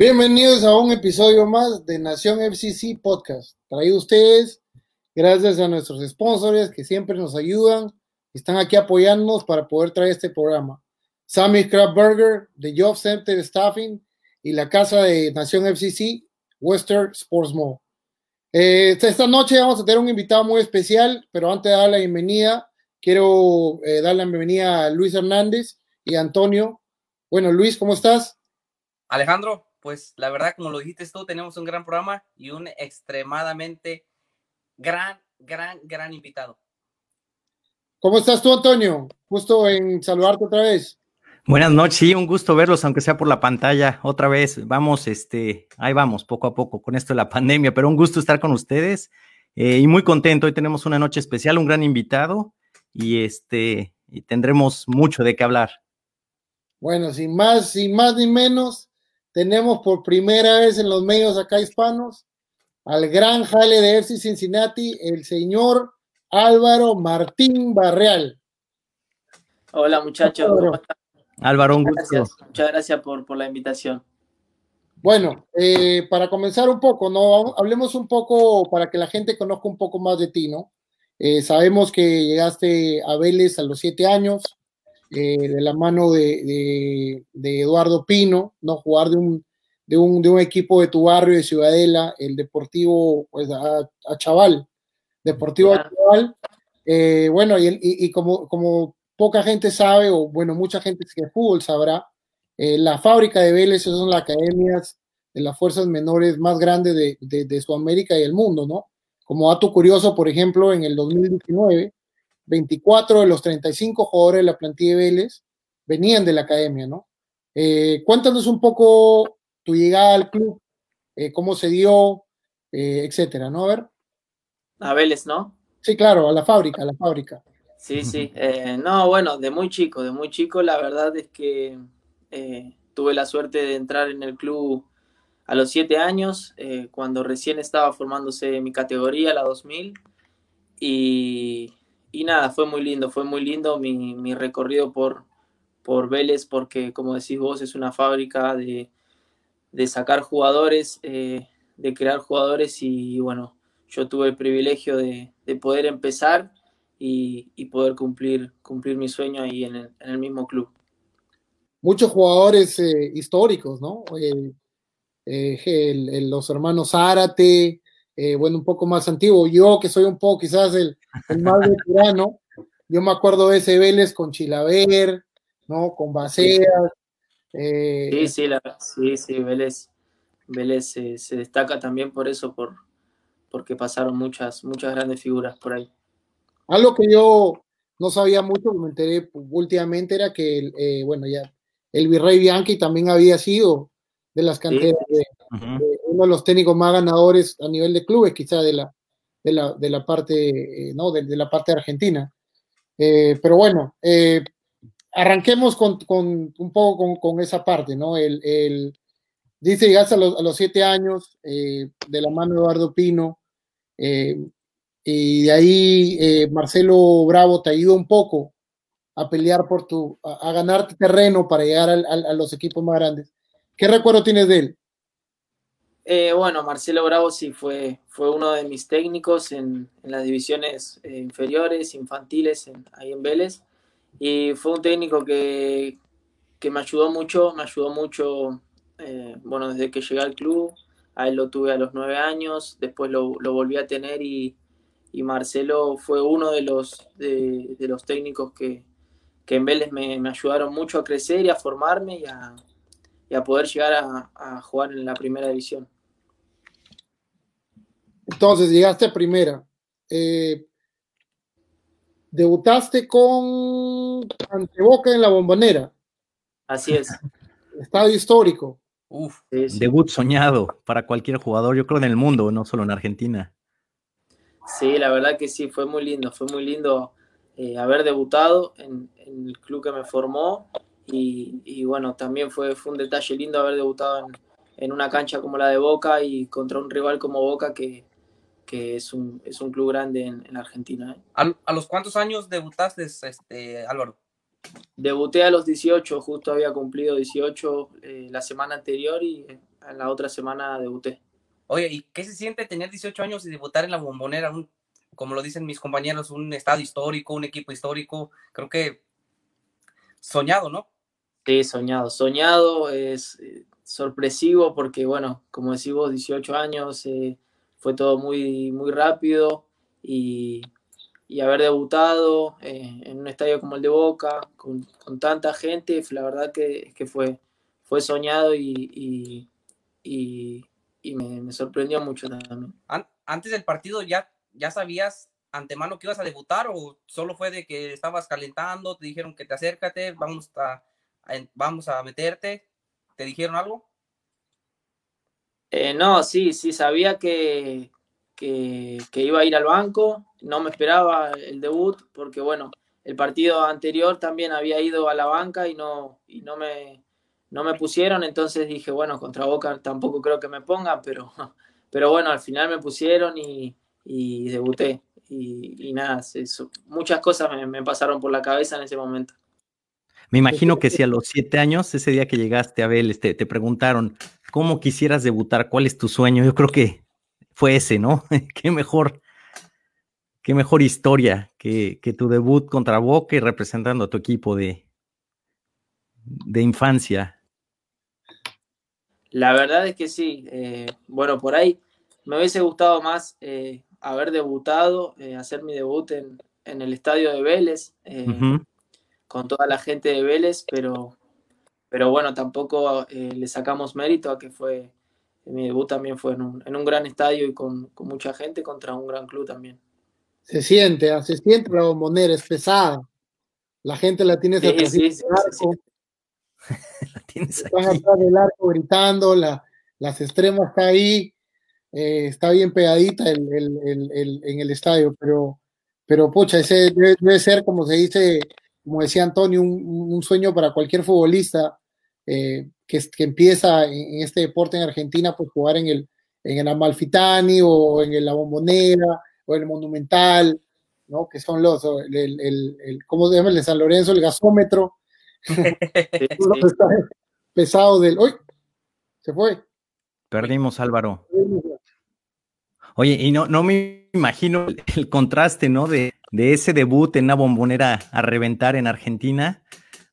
Bienvenidos a un episodio más de Nación FCC Podcast. Traído ustedes gracias a nuestros sponsors que siempre nos ayudan y están aquí apoyándonos para poder traer este programa. Sammy Crab Burger, The Job Center Staffing y la casa de Nación FCC, Western Sports Mall. Eh, esta noche vamos a tener un invitado muy especial, pero antes de dar la bienvenida, quiero eh, dar la bienvenida a Luis Hernández y Antonio. Bueno, Luis, ¿cómo estás? Alejandro, pues la verdad, como lo dijiste tú, tenemos un gran programa y un extremadamente gran, gran, gran invitado. ¿Cómo estás tú, Antonio? Justo en saludarte otra vez. Buenas noches, sí, un gusto verlos, aunque sea por la pantalla. Otra vez, vamos, este, ahí vamos, poco a poco con esto de la pandemia, pero un gusto estar con ustedes eh, y muy contento. Hoy tenemos una noche especial, un gran invitado y este, y tendremos mucho de qué hablar. Bueno, sin más, sin más ni menos, tenemos por primera vez en los medios acá hispanos al gran jale de FC Cincinnati, el señor Álvaro Martín Barreal. Hola muchachos, Álvaro, un gusto. Muchas gracias por, la invitación. Bueno, eh, para comenzar un poco, ¿no? Hablemos un poco para que la gente conozca un poco más de ti, ¿no? Eh, sabemos que llegaste a Vélez a los siete años, eh, de la mano de, Eduardo Pino, ¿no? Jugar de un, de un, de un equipo de tu barrio de Ciudadela, el Deportivo, pues a, Chaval, Deportivo Chaval. Eh, bueno, y, y, como, como poca gente sabe, o bueno, mucha gente que fútbol sabrá, eh, la fábrica de Vélez son las academias de las fuerzas menores más grandes de, de, de Sudamérica y el mundo, ¿no? Como dato curioso, por ejemplo, en el 2019, 24 de los 35 jugadores de la plantilla de Vélez venían de la academia, ¿no? Eh, cuéntanos un poco tu llegada al club, eh, cómo se dio, eh, etcétera, ¿no? A ver. A Vélez, ¿no? Sí, claro, a la fábrica, a la fábrica. Sí, sí. no, bueno, de muy chico, de muy chico, la verdad es que tuve la suerte de entrar en el club a los siete años, cuando recién estaba formándose mi categoría, la 2000, y, y nada, fue muy lindo, fue muy lindo mi, recorrido por, por Vélez, porque como decís vos, es una fábrica de, sacar jugadores, eh, de crear jugadores y bueno, yo tuve el privilegio de, poder empezar y, poder cumplir, cumplir mi sueño ahí en el, mismo club. Muchos jugadores eh, históricos, ¿no? Eh, los hermanos Zárate, bueno, un poco más antiguo. Yo, que soy un poco quizás el, más veterano, yo me acuerdo de ese Vélez con Chilaver, ¿no? Con Baceas. Eh, sí, sí, sí, sí, Vélez, Vélez se, destaca también por eso, por, porque pasaron muchas, muchas grandes figuras por ahí. Algo que yo no sabía mucho, me enteré últimamente, era que, eh, bueno, ya el Virrey Bianchi también había sido de las canteras de, uno de los técnicos más ganadores a nivel de clubes, quizá de la, de la, de la parte, eh, ¿no? De, la parte argentina. Eh, pero bueno, eh, arranquemos con, con, un poco con, esa parte, ¿no? El, el dice, llegaste a los, a los siete años de la mano de Eduardo Pino, y de ahí Marcelo Bravo te ayudó un poco a pelear por tu, a, ganarte terreno para llegar a los equipos más grandes. ¿Qué recuerdo tienes de él? Eh, bueno, Marcelo Bravo sí fue, fue uno de mis técnicos en, las divisiones eh, inferiores, infantiles, ahí en Vélez. Y fue un técnico que, me ayudó mucho, me ayudó mucho, eh, bueno, desde que llegué al club. A él lo tuve a los nueve años, después lo, volví a tener y, Marcelo fue uno de los, de, los técnicos que, en Vélez me, ayudaron mucho a crecer y a formarme y a, poder llegar a jugar en la primera división. Entonces, llegaste a primera. Eh, debutaste con Anteboca en la bombonera. Así es. Estadio histórico. Uf, debut soñado para cualquier jugador, yo creo en el mundo, no solo en Argentina. Sí, la verdad que sí, fue muy lindo, fue muy lindo eh, haber debutado en, el club que me formó y, bueno, también fue, fue un detalle lindo haber debutado en, en, una cancha como la de Boca y contra un rival como Boca que, que es un, es un club grande en, Argentina. ¿eh? ¿A, los cuántos años debutaste, este, Álvaro? Debuté a los 18, justo había cumplido 18 eh, la semana anterior y la otra semana debuté. Oye, ¿y qué se siente tener 18 años y debutar en la bombonera? Un, como lo dicen mis compañeros, un estado histórico, un equipo histórico. Creo que soñado, ¿no? Sí, soñado. Soñado es eh, sorpresivo porque, bueno, como decís vos, 18 años, eh, fue todo muy, muy rápido y, haber debutado eh, en un estadio como el de Boca, con, tanta gente, la verdad que, que fue, fue soñado y, y, me, sorprendió mucho también. Antes del partido ya, ya sabías antemano que ibas a debutar o solo fue de que estabas calentando, te dijeron que te acércate, vamos a, vamos a meterte, ¿te dijeron algo? Eh, no, sí, sí, sabía que, que, iba a ir al banco, no me esperaba el debut porque bueno, el partido anterior también había ido a la banca y no, y no me, no me pusieron, entonces dije, bueno, contra Boca tampoco creo que me pongan, pero, pero bueno, al final me pusieron y, y debuté. Y, nada, eso, muchas cosas me, pasaron por la cabeza en ese momento. Me imagino que si a los siete años, ese día que llegaste a Vélez, te, preguntaron cómo quisieras debutar, cuál es tu sueño, yo creo que fue ese, ¿no? qué mejor, qué mejor historia que, que, tu debut contra Boca y representando a tu equipo de, de infancia. La verdad es que sí. Eh, bueno, por ahí me hubiese gustado más eh, haber debutado, eh, hacer mi debut en, el estadio de Vélez, con toda la gente de Vélez, pero, pero bueno, tampoco eh, le sacamos mérito a que fue, mi debut también fue en un, gran estadio y con, mucha gente contra un gran club también. Se siente, ah, se siente la bombonera, es pesada. La gente la tiene sí, sí, sí, la tienes Están atrás del arco gritando, la, las extremas está ahí eh, está bien pegadita el, en el estadio, pero, pero pucha, ese debe, ser, como se dice, como decía Antonio, un, sueño para cualquier futbolista eh, que, que, empieza en, este deporte en Argentina, pues jugar en el, en el Amalfitani o en la Bombonera o en el Monumental, ¿no? Que son los, el, el, ¿cómo se llama? El de San Lorenzo, el gasómetro. pesado del, ¡uy! Se fue. Perdimos, Álvaro. Oye, y no, no me imagino el, contraste, ¿no? De, ese debut en una bombonera a reventar en Argentina,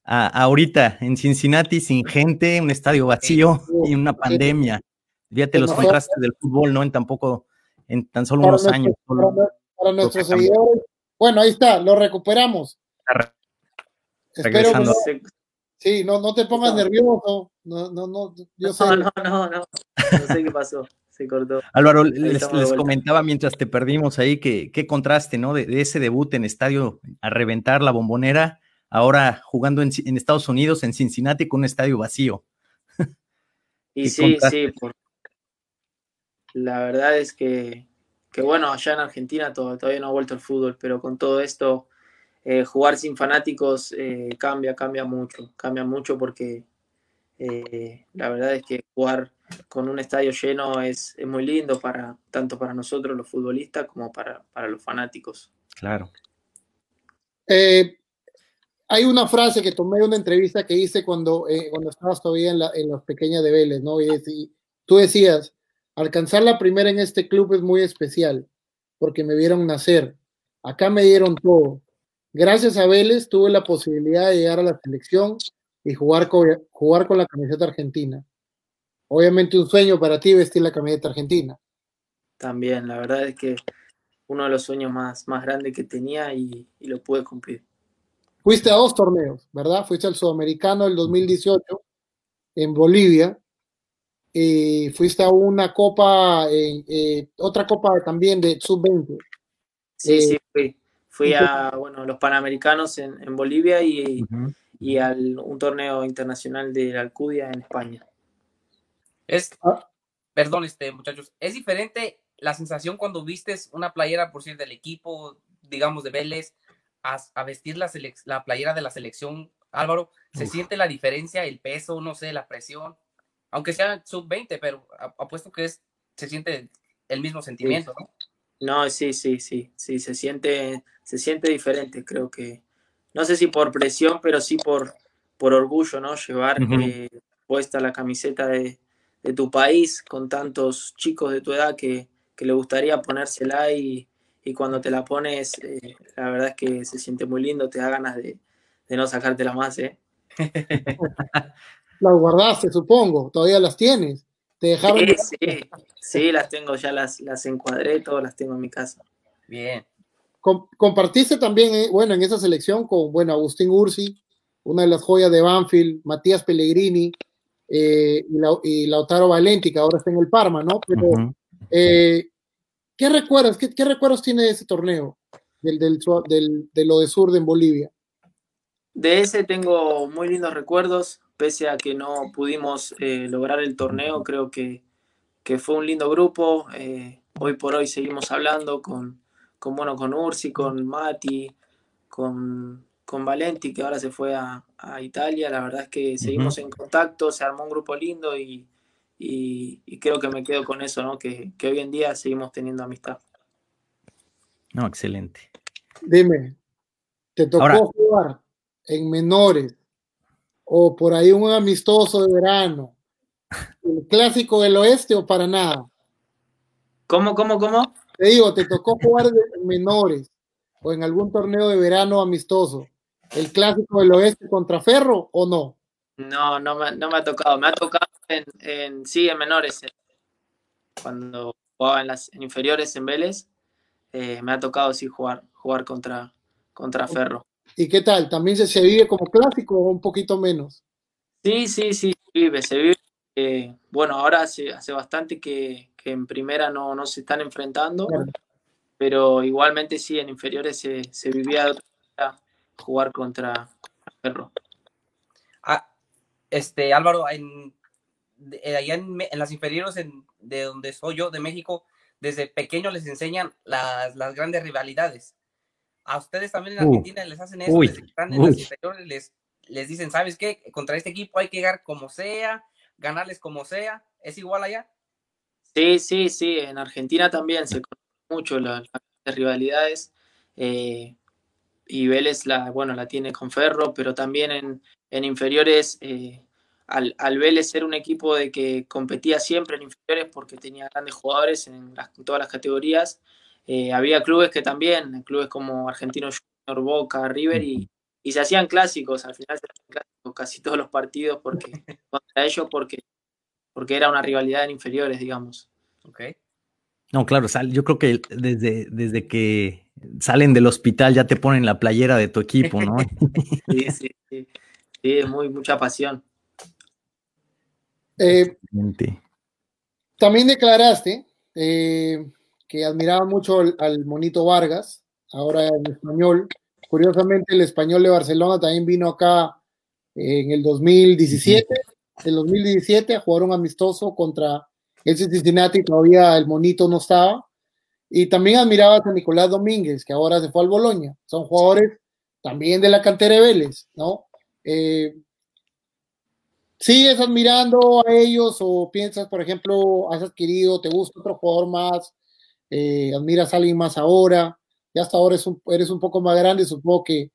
a, ahorita en Cincinnati sin gente, un estadio vacío y una pandemia. Fíjate los contrastes del fútbol, ¿no? En tampoco, en tan solo unos años. Para, nuestros seguidores. Bueno, ahí está, lo recuperamos. Regresando. sí, no, no te pongas nervioso. No, no, no, yo sé. no, no, no, no sé qué pasó se cortó. Álvaro, les, comentaba mientras te perdimos ahí que qué contraste, ¿no? De, ese debut en estadio a reventar la bombonera, ahora jugando en, Estados Unidos, en Cincinnati, con un estadio vacío. Y sí, sí, la verdad es que, que, bueno, allá en Argentina todavía no ha vuelto el fútbol, pero con todo esto, eh, jugar sin fanáticos eh, cambia, cambia mucho, cambia mucho porque eh, la verdad es que jugar con un estadio lleno es, muy lindo para tanto para nosotros los futbolistas como para, los fanáticos. Claro. Eh, hay una frase que tomé de una entrevista que hice cuando, eh, cuando estabas todavía en, la, en los pequeños de Vélez, ¿no? Y, tú decías, alcanzar la primera en este club es muy especial, porque me vieron nacer. Acá me dieron todo. Gracias a Vélez tuve la posibilidad de llegar a la selección y jugar con, jugar con la camiseta argentina. Obviamente un sueño para ti vestir la camiseta argentina. También, la verdad es que uno de los sueños más, más grandes que tenía y, lo pude cumplir. Fuiste a dos torneos, ¿verdad? Fuiste al Sudamericano del 2018 en Bolivia y fuiste a una copa, eh, otra copa también de sub-20. Sí, sí, fui. Fui a bueno, los Panamericanos en, Bolivia y, y a un torneo internacional de la Alcudia en España. Es, ah. perdón, este, muchachos, es diferente la sensación cuando vistes una playera, por ser del equipo, digamos, de Vélez, a, vestir la, la, playera de la selección, Álvaro, ¿se siente la diferencia, el peso, no sé, la presión? Aunque sea sub-20, pero apuesto que es, se siente el mismo sentimiento, ¿no? No, sí, sí, sí, sí, se siente, se siente diferente, creo que, no sé si por presión, pero sí por, por orgullo, ¿no? Llevar eh, puesta la camiseta de, tu país con tantos chicos de tu edad que, le gustaría ponérsela y, y cuando te la pones, eh, la verdad es que se siente muy lindo, te da ganas de, de no sacártela más, ¿eh? las guardaste, supongo, todavía las tienes. Te dejaron. Sí, sí, las tengo, ya las, las encuadré, todas las tengo en mi casa. Bien. compartiste también, eh, bueno, en esa selección con, bueno, Agustín Ursi, una de las joyas de Banfield, Matías Pellegrini eh, y, Lautaro Valenti, que ahora está en el Parma, ¿no? Pero, eh, ¿qué recuerdas? ¿Qué, recuerdos tiene de ese torneo, del, del, del, de lo de Sur en Bolivia? De ese tengo muy lindos recuerdos, pese a que no pudimos eh, lograr el torneo, creo que, fue un lindo grupo. Eh, hoy por hoy seguimos hablando con, con, bueno, con Ursi, con Mati, con, con Valenti, que ahora se fue a, Italia. La verdad es que seguimos en contacto, se armó un grupo lindo y, creo que me quedo con eso, ¿no? Que, hoy en día seguimos teniendo amistad. No, excelente. Dime, ¿te tocó jugar en menores o por ahí un amistoso de verano, el clásico del oeste o para nada. ¿Cómo, cómo, cómo? Te digo, te tocó jugar en menores o en algún torneo de verano amistoso. ¿El clásico del oeste contra Ferro o no? No, no me, no me ha tocado. Me ha tocado en, sí, en menores. Cuando jugaba en las inferiores en Vélez, eh, me ha tocado sí jugar, jugar contra, contra Ferro. ¿Y qué tal? ¿También se, se vive como clásico o un poquito menos? Sí, sí, sí, se vive, se vive. Eh, bueno, ahora hace, hace bastante que, en primera no, no se están enfrentando, pero igualmente sí, en inferiores se, se vivía de otra manera jugar contra Perro. Ah, este, Álvaro, en, eh, allá en, las inferiores de donde soy yo, de México, desde pequeño les enseñan las, las grandes rivalidades a ustedes también en uh, Argentina les hacen eso, les están en las inferiores, les, les dicen, ¿sabes qué? Contra este equipo hay que llegar como sea, ganarles como sea. ¿Es igual allá? Sí, sí, sí. En Argentina también se conoce mucho las, rivalidades. Eh, y Vélez la, bueno, la tiene con Ferro, pero también en, en inferiores, eh, al, al, Vélez ser un equipo de que competía siempre en inferiores porque tenía grandes jugadores en, las, en todas las categorías, eh, había clubes que también, clubes como Argentino Junior, Boca, River, y, se hacían clásicos, al final se hacían clásicos casi todos los partidos porque, contra ellos porque, porque era una rivalidad en inferiores, digamos. Okay. No, claro, yo creo que desde, desde que salen del hospital ya te ponen la playera de tu equipo, ¿no? sí, sí, sí. Sí, es muy, mucha pasión. Eh, también declaraste eh, que admiraba mucho al, Monito Vargas, ahora en español. Curiosamente, el español de Barcelona también vino acá en el 2017, el 2017 a jugar un amistoso contra el Cincinnati, todavía el Monito no estaba. Y también admiraba a Nicolás Domínguez, que ahora se fue al Boloña. Son jugadores también de la cantera de Vélez, ¿no? Eh, ¿Sigues admirando a ellos o piensas, por ejemplo, has adquirido, te gusta otro jugador más eh, admiras a alguien más ahora, ya hasta ahora un, eres un poco más grande, supongo que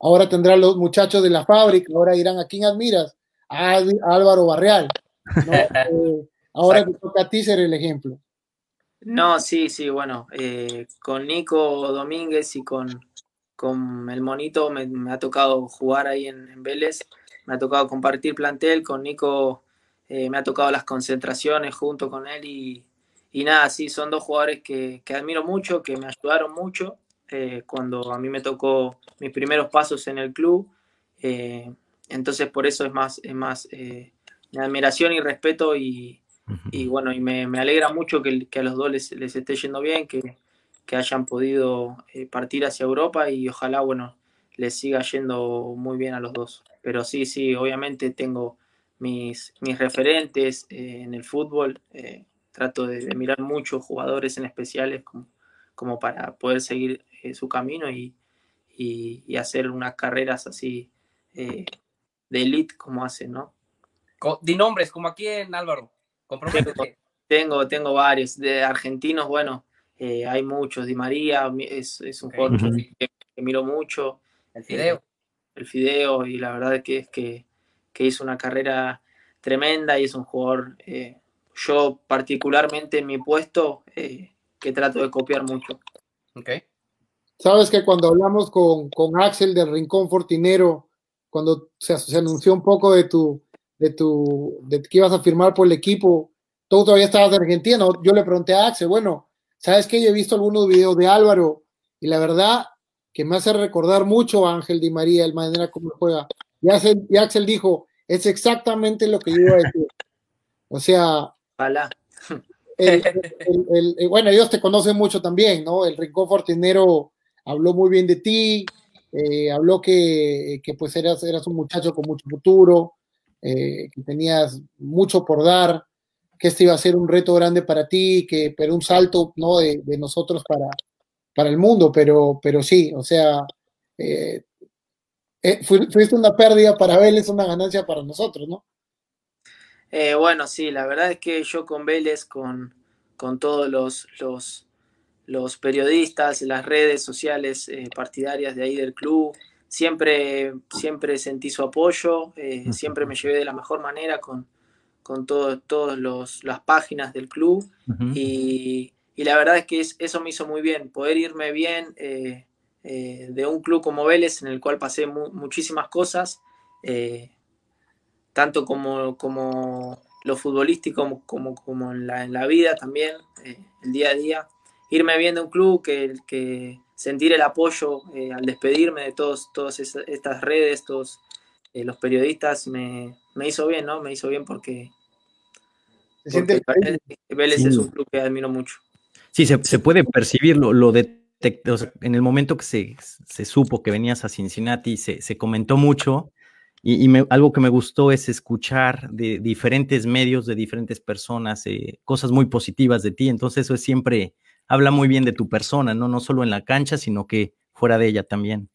ahora tendrán los muchachos de la fábrica, ahora dirán, ¿a quién admiras? A, Álvaro Barreal. Eh, ahora te toca a ti ser el ejemplo. No, sí, sí, bueno, eh, con Nico Domínguez y con, con el Monito me, ha tocado jugar ahí en, Vélez, me ha tocado compartir plantel, con Nico me ha tocado las concentraciones junto con él y, y nada, sí, son dos jugadores que, admiro mucho, que me ayudaron mucho eh, cuando a mí me tocó mis primeros pasos en el club. Eh, entonces por eso es más, es más eh, admiración y respeto y, bueno, y me, alegra mucho que, a los dos les, esté yendo bien, que, hayan podido partir hacia Europa y ojalá, bueno, les siga yendo muy bien a los dos. Pero sí, sí, obviamente tengo mis, mis referentes en el fútbol trato de, mirar muchos jugadores en especiales como, como para poder seguir eh, su camino y, y, hacer unas carreras así eh, de elite como hacen, ¿no? Di nombres, como aquí en Álvaro. Tengo, tengo varios. De argentinos, bueno, eh, hay muchos. Di María es, es un jugador que, miro mucho. El Fideo. el Fideo, y la verdad que es que, que hizo una carrera tremenda y es un jugador yo particularmente en mi puesto, eh, que trato de copiar mucho. Okay. Sabes que cuando hablamos con, con Axel del Rincón Fortinero, cuando se, se, anunció un poco de tu, de tu, de que ibas a firmar por el equipo, tú todavía estabas de Argentina, yo le pregunté a Axel, bueno, ¿sabes que Yo he visto algunos videos de Álvaro y la verdad que me hace recordar mucho a Ángel Di María, el manera como juega. Y Axel, y Axel dijo, es exactamente lo que yo iba a decir. O sea, el, el, bueno, ellos te conocen mucho también, ¿no? El Rincón Fortinero habló muy bien de ti, eh, habló que, que, pues eras, eras un muchacho con mucho futuro, eh, que tenías mucho por dar, que este iba a ser un reto grande para ti, que pero un salto, ¿no? De, nosotros para, para el mundo, pero, pero sí, o sea, eh, eh, fuiste una pérdida para Vélez, una ganancia para nosotros, ¿no? Bueno, sí, la verdad es que yo con Vélez, con, con todos los, los, los, periodistas, las redes sociales partidarias de ahí del club, siempre, siempre sentí su apoyo, eh, siempre me llevé de la mejor manera con, con todas las páginas del club y, y, la verdad es que eso me hizo muy bien, poder irme bien de un club como Vélez en el cual pasé muchísimas cosas tanto como, como lo futbolístico como, como en, la, en la vida también, eh, el día a día. Irme bien de un club, que, que sentir el apoyo eh, al despedirme de todos, todas estas redes, todos eh, los periodistas, me, me, hizo bien, ¿no? Me hizo bien porque, porque Vélez, es un club que admiro mucho. Sí, se, se puede percibir lo, lo de en el momento que se, se, supo que venías a Cincinnati, se, se comentó mucho y, algo que me gustó es escuchar de diferentes medios, de diferentes personas, eh, cosas muy positivas de ti. Entonces eso siempre habla muy bien de tu persona, ¿no? No solo en la cancha, sino que fuera de ella también.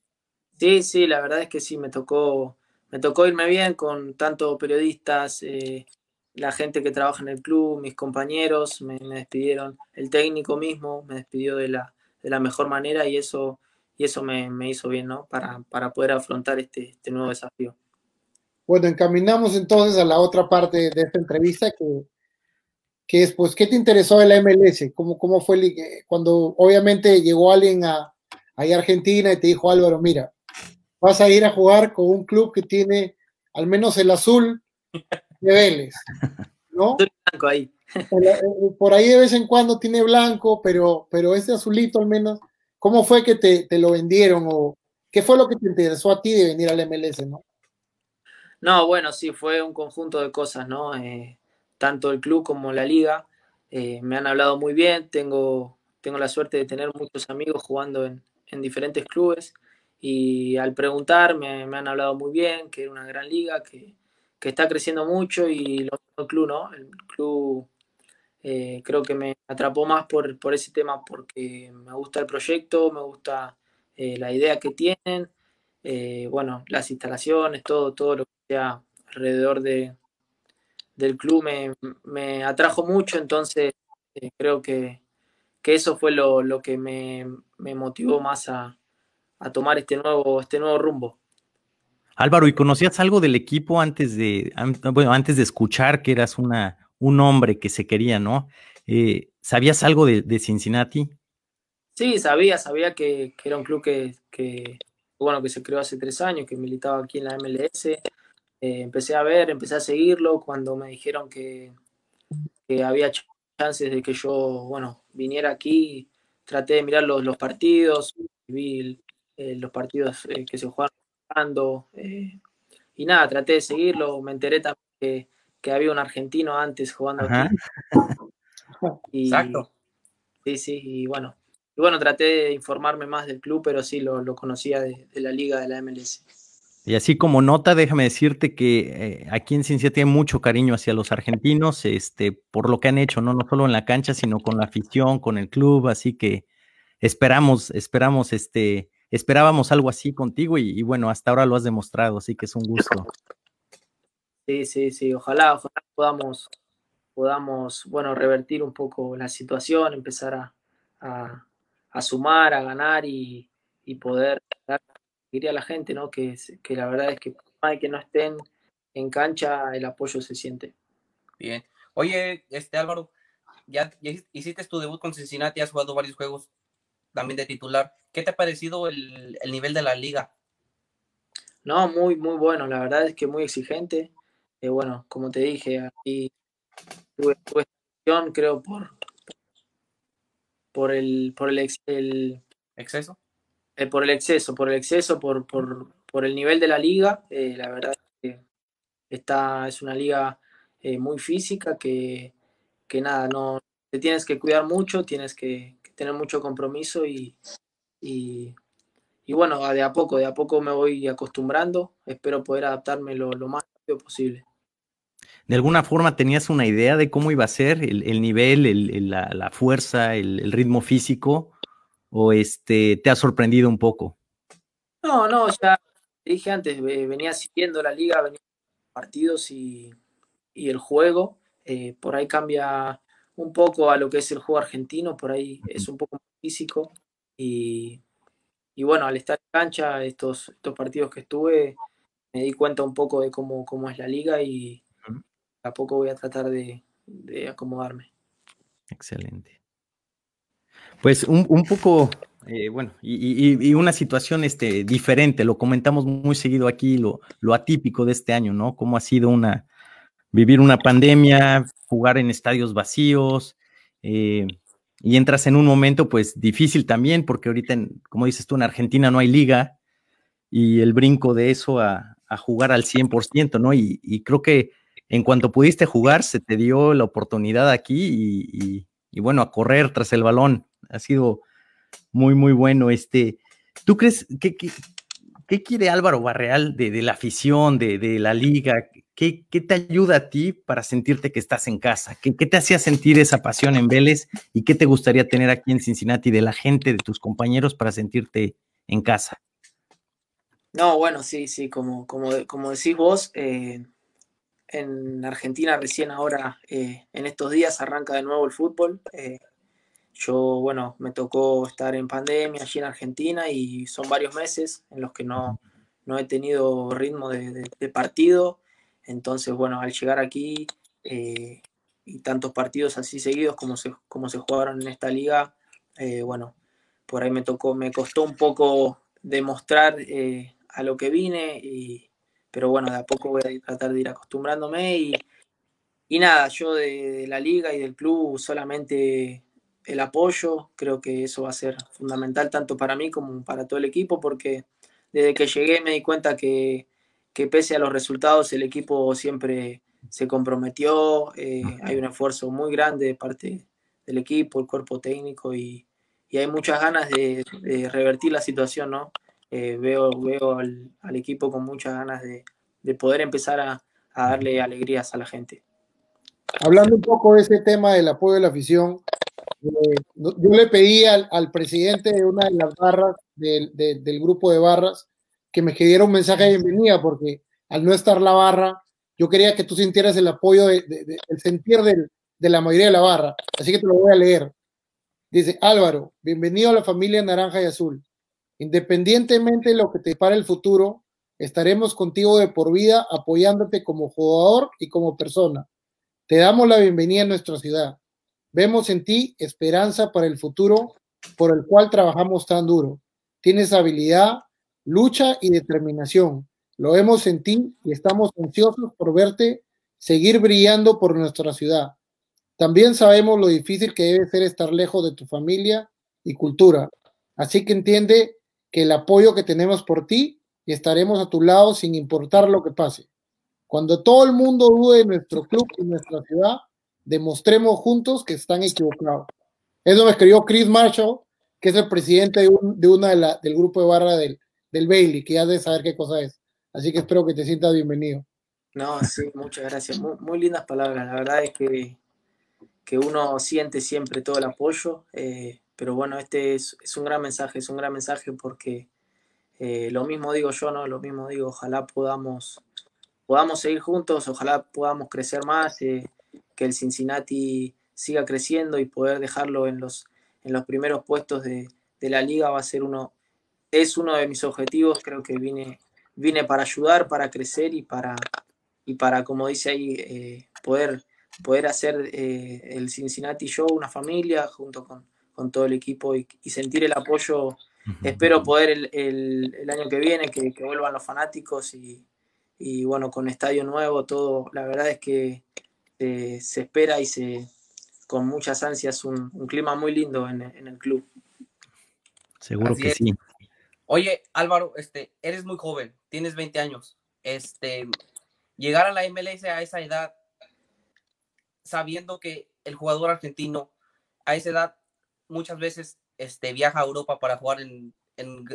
Sí, sí, la verdad es que sí, me tocó, me tocó irme bien con tanto periodistas, eh, la gente que trabaja en el club, mis compañeros, me, despidieron, el técnico mismo me despidió de la, de la mejor manera y eso, y eso me, me hizo bien, ¿no? Para, para poder afrontar este, este nuevo desafío. Bueno, encaminamos entonces a la otra parte de esta entrevista que, que es, pues, ¿qué te interesó de la MLS? ¿Cómo, cómo fue cuando obviamente llegó alguien a, a Argentina y te dijo, Álvaro, mira, vas a ir a jugar con un club que tiene al menos el azul de Vélez, ¿no? Blanco ahí. Eh, por ahí de vez en cuando tiene blanco, pero, pero ese azulito al menos, ¿cómo fue que te, te lo vendieron o qué fue lo que te interesó a ti de venir al MLS, no? No, bueno, sí, fue un conjunto de cosas, ¿no? Eh, tanto el club como la liga eh, me han hablado muy bien, tengo, tengo la suerte de tener muchos amigos jugando en, diferentes clubes y al preguntar me, han hablado muy bien, que era una gran liga, que, está creciendo mucho y lo el club, ¿no? El club eh, creo que me atrapó más por, por ese tema porque me gusta el proyecto, me gusta la idea que tienen, bueno, las instalaciones, todo, todo lo que alrededor de, del club me, me atrajo mucho, entonces eh, creo que, que, eso fue lo, lo que me, me, motivó más a, a, tomar este nuevo, este nuevo rumbo. Álvaro, ¿y conocías algo del equipo antes de, bueno, antes de escuchar que eras una, un hombre que se quería, ¿no? Eh, ¿Sabías algo de, de, Cincinnati? Sí, sabía, sabía que, que era un club que, que, bueno, que se creó hace tres años, que militaba aquí en la MLS, eh, empecé a ver, empecé a seguirlo cuando me dijeron que, había chances de que yo, bueno, viniera aquí, traté de mirar los, los partidos, vi eh, los partidos eh, que se jugaron y nada, traté de seguirlo, me enteré también que, había un argentino antes jugando aquí. Exacto. Sí, sí, y bueno, y bueno, traté de informarme más del club, pero sí lo, conocía de, de la liga de la MLS. Y así como nota, déjame decirte que eh, aquí en Cincinnati hay mucho cariño hacia los argentinos, este, por lo que han hecho, ¿no? No solo en la cancha, sino con la afición, con el club, así que esperamos, esperamos, este, esperábamos algo así contigo y, bueno, hasta ahora lo has demostrado, así que es un gusto. Sí, sí, sí, ojalá, ojalá podamos, podamos, bueno, revertir un poco la situación, empezar a, a, sumar, a ganar y, y poder dar diría la gente, ¿no? Que, que la verdad es que que no estén en cancha, el apoyo se siente. Bien. Oye, este Álvaro, ya, hiciste tu debut con Cincinnati, has jugado varios juegos también de titular. ¿Qué te ha parecido el, nivel de la liga? No, muy, muy bueno. La verdad es que muy exigente. Eh, bueno, como te dije, aquí tuve, tuve creo, por, por el, por el, el exceso. Eh, por el exceso, por el exceso, por, por, por el nivel de la liga. Eh, la verdad es que esta es una liga muy física que, que nada, no te tienes que cuidar mucho, tienes que, tener mucho compromiso y, y, bueno, de a poco, de a poco me voy acostumbrando, espero poder adaptarme lo, más rápido posible. ¿De alguna forma tenías una idea de cómo iba a ser el, nivel, el, la, fuerza, el, ritmo físico? ¿O este, te ha sorprendido un poco? No, no, ya dije antes, venía siguiendo la liga, venía partidos y, y el juego. Eh, por ahí cambia un poco a lo que es el juego argentino, por ahí es un poco más físico y, bueno, al estar en cancha, estos, estos partidos que estuve, me di cuenta un poco de cómo, cómo es la liga y a poco voy a tratar de, acomodarme. Excelente. Pues un, poco, eh, bueno, y, una situación este, diferente, lo comentamos muy seguido aquí, lo, lo atípico de este año, ¿no? Cómo ha sido una, vivir una pandemia, jugar en estadios vacíos, eh, y entras en un momento pues difícil también, porque ahorita, como dices tú, en Argentina no hay liga, y el brinco de eso a, jugar al 100%, ¿no? Y, creo que en cuanto pudiste jugar, se te dio la oportunidad aquí y, bueno, a correr tras el balón. Ha sido muy, muy bueno. Este, ¿Tú crees que, qué quiere Álvaro Barreal de, la afición, de, la liga? ¿Qué, te ayuda a ti para sentirte que estás en casa? ¿Qué, te hacía sentir esa pasión en Vélez? ¿Y qué te gustaría tener aquí en Cincinnati de la gente, de tus compañeros, para sentirte en casa? No, bueno, sí, sí, como, como, como decís vos, eh, en Argentina recién ahora, eh, en estos días, arranca de nuevo el fútbol. Eh, yo, bueno, me tocó estar en pandemia allí en Argentina y son varios meses en los que no, no he tenido ritmo de partido. Entonces, bueno, al llegar aquí eh, y tantos partidos así seguidos como se, como se jugaron en esta liga, eh, bueno, por ahí me tocó, me costó un poco demostrar eh, a lo que vine, y, pero bueno, de a poco voy a tratar de ir acostumbrándome y, y nada, yo de, la liga y del club solamente el apoyo, creo que eso va a ser fundamental tanto para mí como para todo el equipo, porque desde que llegué me di cuenta que que pese a los resultados el equipo siempre se comprometió, eh, hay un esfuerzo muy grande de parte del equipo, el cuerpo técnico y, hay muchas ganas de, revertir la situación, ¿no? Eh, veo veo al, equipo con muchas ganas de, poder empezar a, darle alegrías a la gente. Hablando un poco de ese tema del apoyo de la afición, eh, yo le pedí al, presidente de una de las barras del, del grupo de barras que me diera un mensaje de bienvenida, porque al no estar la barra, yo quería que tú sintieras el apoyo, de, el sentir de la mayoría de la barra. Así que te lo voy a leer. Dice, Álvaro, bienvenido a la familia Naranja y Azul. Independientemente de lo que te para el futuro, estaremos contigo de por vida apoyándote como jugador y como persona. Te damos la bienvenida a nuestra ciudad. Vemos en ti esperanza para el futuro por el cual trabajamos tan duro. Tienes habilidad, lucha y determinación. Lo vemos en ti y estamos ansiosos por verte seguir brillando por nuestra ciudad. También sabemos lo difícil que debe ser estar lejos de tu familia y cultura. Así que entiende que el apoyo que tenemos por ti y estaremos a tu lado sin importar lo que pase. Cuando todo el mundo dude de nuestro club y nuestra ciudad, demostremos juntos que están equivocados. Eso me escribió Chris Marshall, que es el presidente de, una de del grupo de barra del, del Bailey, que ya de saber qué cosa es. Así que espero que te sientas bienvenido. No, sí, muchas gracias. Muy, lindas palabras. La verdad es que, que uno siente siempre todo el apoyo, eh, pero bueno, este es, un gran mensaje, es un gran mensaje porque eh, lo mismo digo yo, ¿no? Lo mismo digo, ojalá podamos, podamos seguir juntos, ojalá podamos crecer más, eh, que el Cincinnati siga creciendo y poder dejarlo en los, en los primeros puestos de, de la liga va a ser uno, es uno de mis objetivos, creo que vine, vine para ayudar, para crecer y para, y para como dice ahí, eh, poder poder hacer eh, el Cincinnati Show una familia junto con, con todo el equipo y, sentir el apoyo. Espero poder el, el, año que viene que, que vuelvan los fanáticos y, y, bueno, con estadio nuevo, todo, la verdad es que eh, se espera y se con muchas ansias un, un clima muy lindo en, en, el club. Seguro que sí. Oye, Álvaro, este, eres muy joven, tienes 20 años. Este, llegar a la MLS a esa edad, sabiendo que el jugador argentino a esa edad muchas veces este, viaja a Europa para jugar en,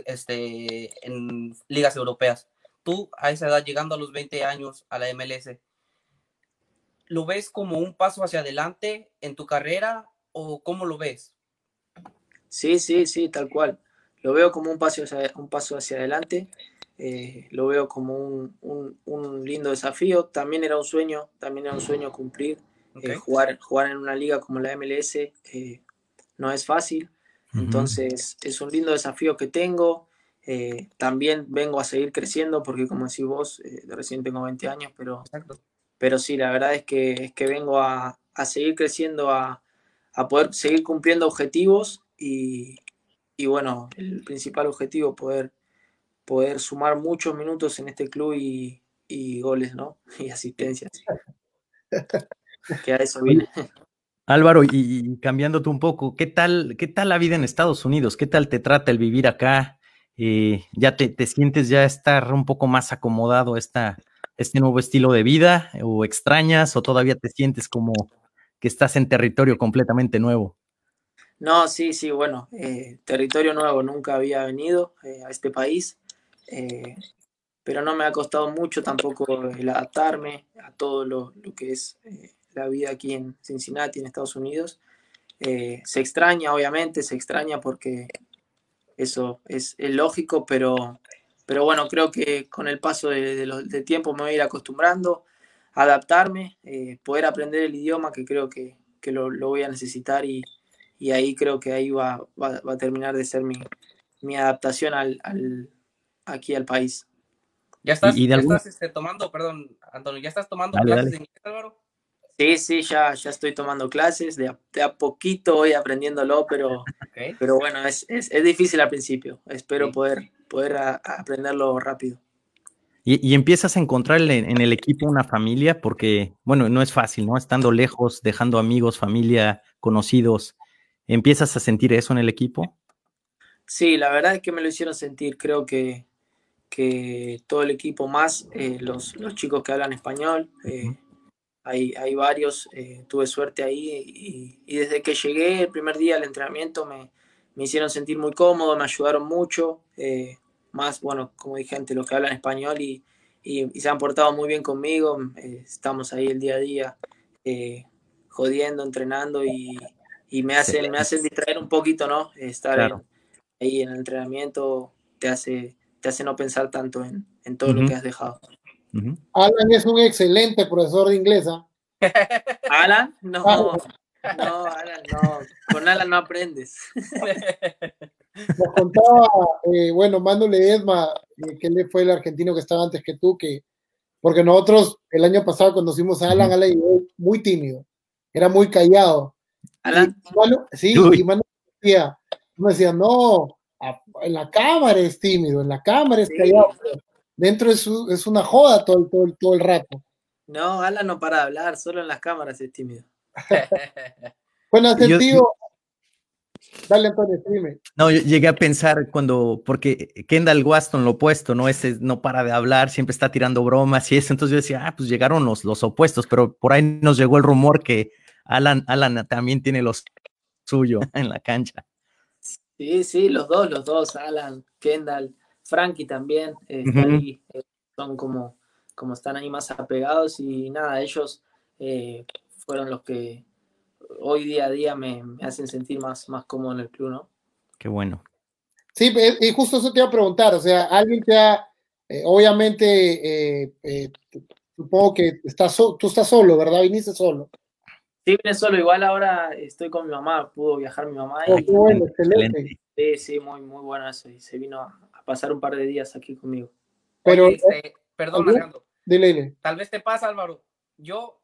este, en ligas europeas. Tú a esa edad, llegando a los 20 años a la MLS, ¿lo ves como un paso hacia adelante en tu carrera o cómo lo ves? Sí, sí, sí, tal cual. Lo veo como un paso hacia, un paso hacia adelante. Eh, lo veo como un, un, lindo desafío. También era un sueño, también era un sueño cumplir. Eh, jugar, jugar en una liga como la MLS eh, no es fácil. Entonces es un lindo desafío que tengo. Eh, también vengo a seguir creciendo porque como decís vos, eh, recién tengo 20 años, pero, pero sí, la verdad es que, es que vengo a, a seguir creciendo, a, a, poder seguir cumpliendo objetivos y, y, bueno, el principal objetivo, poder, poder sumar muchos minutos en este club y, y goles, ¿no? Y asistencias. que a eso viene. Álvaro, y, cambiándote un poco, ¿qué tal, ¿qué tal la vida en Estados Unidos? ¿Qué tal te trata el vivir acá? Eh, ¿Ya te, sientes ya estar un poco más acomodado esta, este nuevo estilo de vida? ¿O extrañas o todavía te sientes como que estás en territorio completamente nuevo? No, sí, sí, bueno, eh, territorio nuevo, nunca había venido eh, a este país, pero no me ha costado mucho tampoco el adaptarme a todo lo, que es la vida aquí en Cincinnati, en Estados Unidos. Eh, se extraña, obviamente, se extraña porque eso es, lógico, pero, pero bueno, creo que con el paso de, del tiempo me voy a ir acostumbrando, adaptarme, eh, poder aprender el idioma, que creo que, que lo, lo, voy a necesitar y, y, ahí creo que ahí va, va, a terminar de ser mi, mi adaptación al, al, aquí al país. ¿Ya estás, ¿Y, ya estás este, tomando, perdón, Antonio, ya estás tomando clases de inglés, Álvaro? Sí, sí, ya, ya estoy tomando clases, de a, poquito voy aprendiéndolo, pero, pero bueno, es, es, es, difícil al principio. Espero poder, poder aprenderlo rápido. Y, y, empiezas a encontrar en, el equipo una familia, porque, bueno, no es fácil, ¿no? Estando lejos, dejando amigos, familia, conocidos, ¿empiezas a sentir eso en el equipo? Sí, la verdad es que me lo hicieron sentir. Creo que, que todo el equipo, más eh, los, los, chicos que hablan español, eh, hay, hay varios, eh, tuve suerte ahí y, desde que llegué el primer día al entrenamiento me, me hicieron sentir muy cómodo, me ayudaron mucho, eh, más, bueno, como dije antes, los que hablan español y, y, se han portado muy bien conmigo, eh, estamos ahí el día a día jodiendo, entrenando y, y, me, hacen, me hacen distraer un poquito, ¿no? Estar ahí en el entrenamiento te hace, te hace no pensar tanto en, en todo lo que has dejado. Alan es un excelente profesor de inglés. ¿ah? ¿Alan? No, no, Alan, no. Con Alan no aprendes. Nos contaba, eh, bueno, Mándole Esma, eh, que él fue el argentino que estaba antes que tú, que porque nosotros el año pasado conocimos a Alan, Alan muy tímido, era muy callado. Alan. sí, y Manu decía, me decía, no, en la cámara es tímido, en la cámara es callado dentro es, es una joda todo, todo, todo el rato. No, Alan no para de hablar, solo en las cámaras es tímido. bueno, sentido. Dale, Antonio, dime. No, yo llegué a pensar cuando, porque Kendall Waston, lo opuesto, ¿no? Ese no para de hablar, siempre está tirando bromas y eso. Entonces yo decía, ah, pues llegaron los, los opuestos, pero por ahí nos llegó el rumor que Alan, Alan también tiene los suyo en la cancha. Sí, sí, los dos, los dos, Alan, Kendall. Frankie también, eh, ahí, eh, son como, como están ahí más apegados y nada, ellos eh, fueron los que hoy día a día me, hacen sentir más, más cómodo en el club, ¿no? Qué bueno. Sí, y justo eso te iba a preguntar, o sea, alguien te ha, obviamente, supongo que estás tú estás solo, ¿verdad? Viniste solo. Sí, vine solo, igual ahora estoy con mi mamá, pudo viajar mi mamá. Oh, qué bueno, excelente. Sí, sí, muy, muy bueno eso, y se vino a, pasar un par de días aquí conmigo. Pero, este, perdón, Dile, Tal vez te pasa, Álvaro. Yo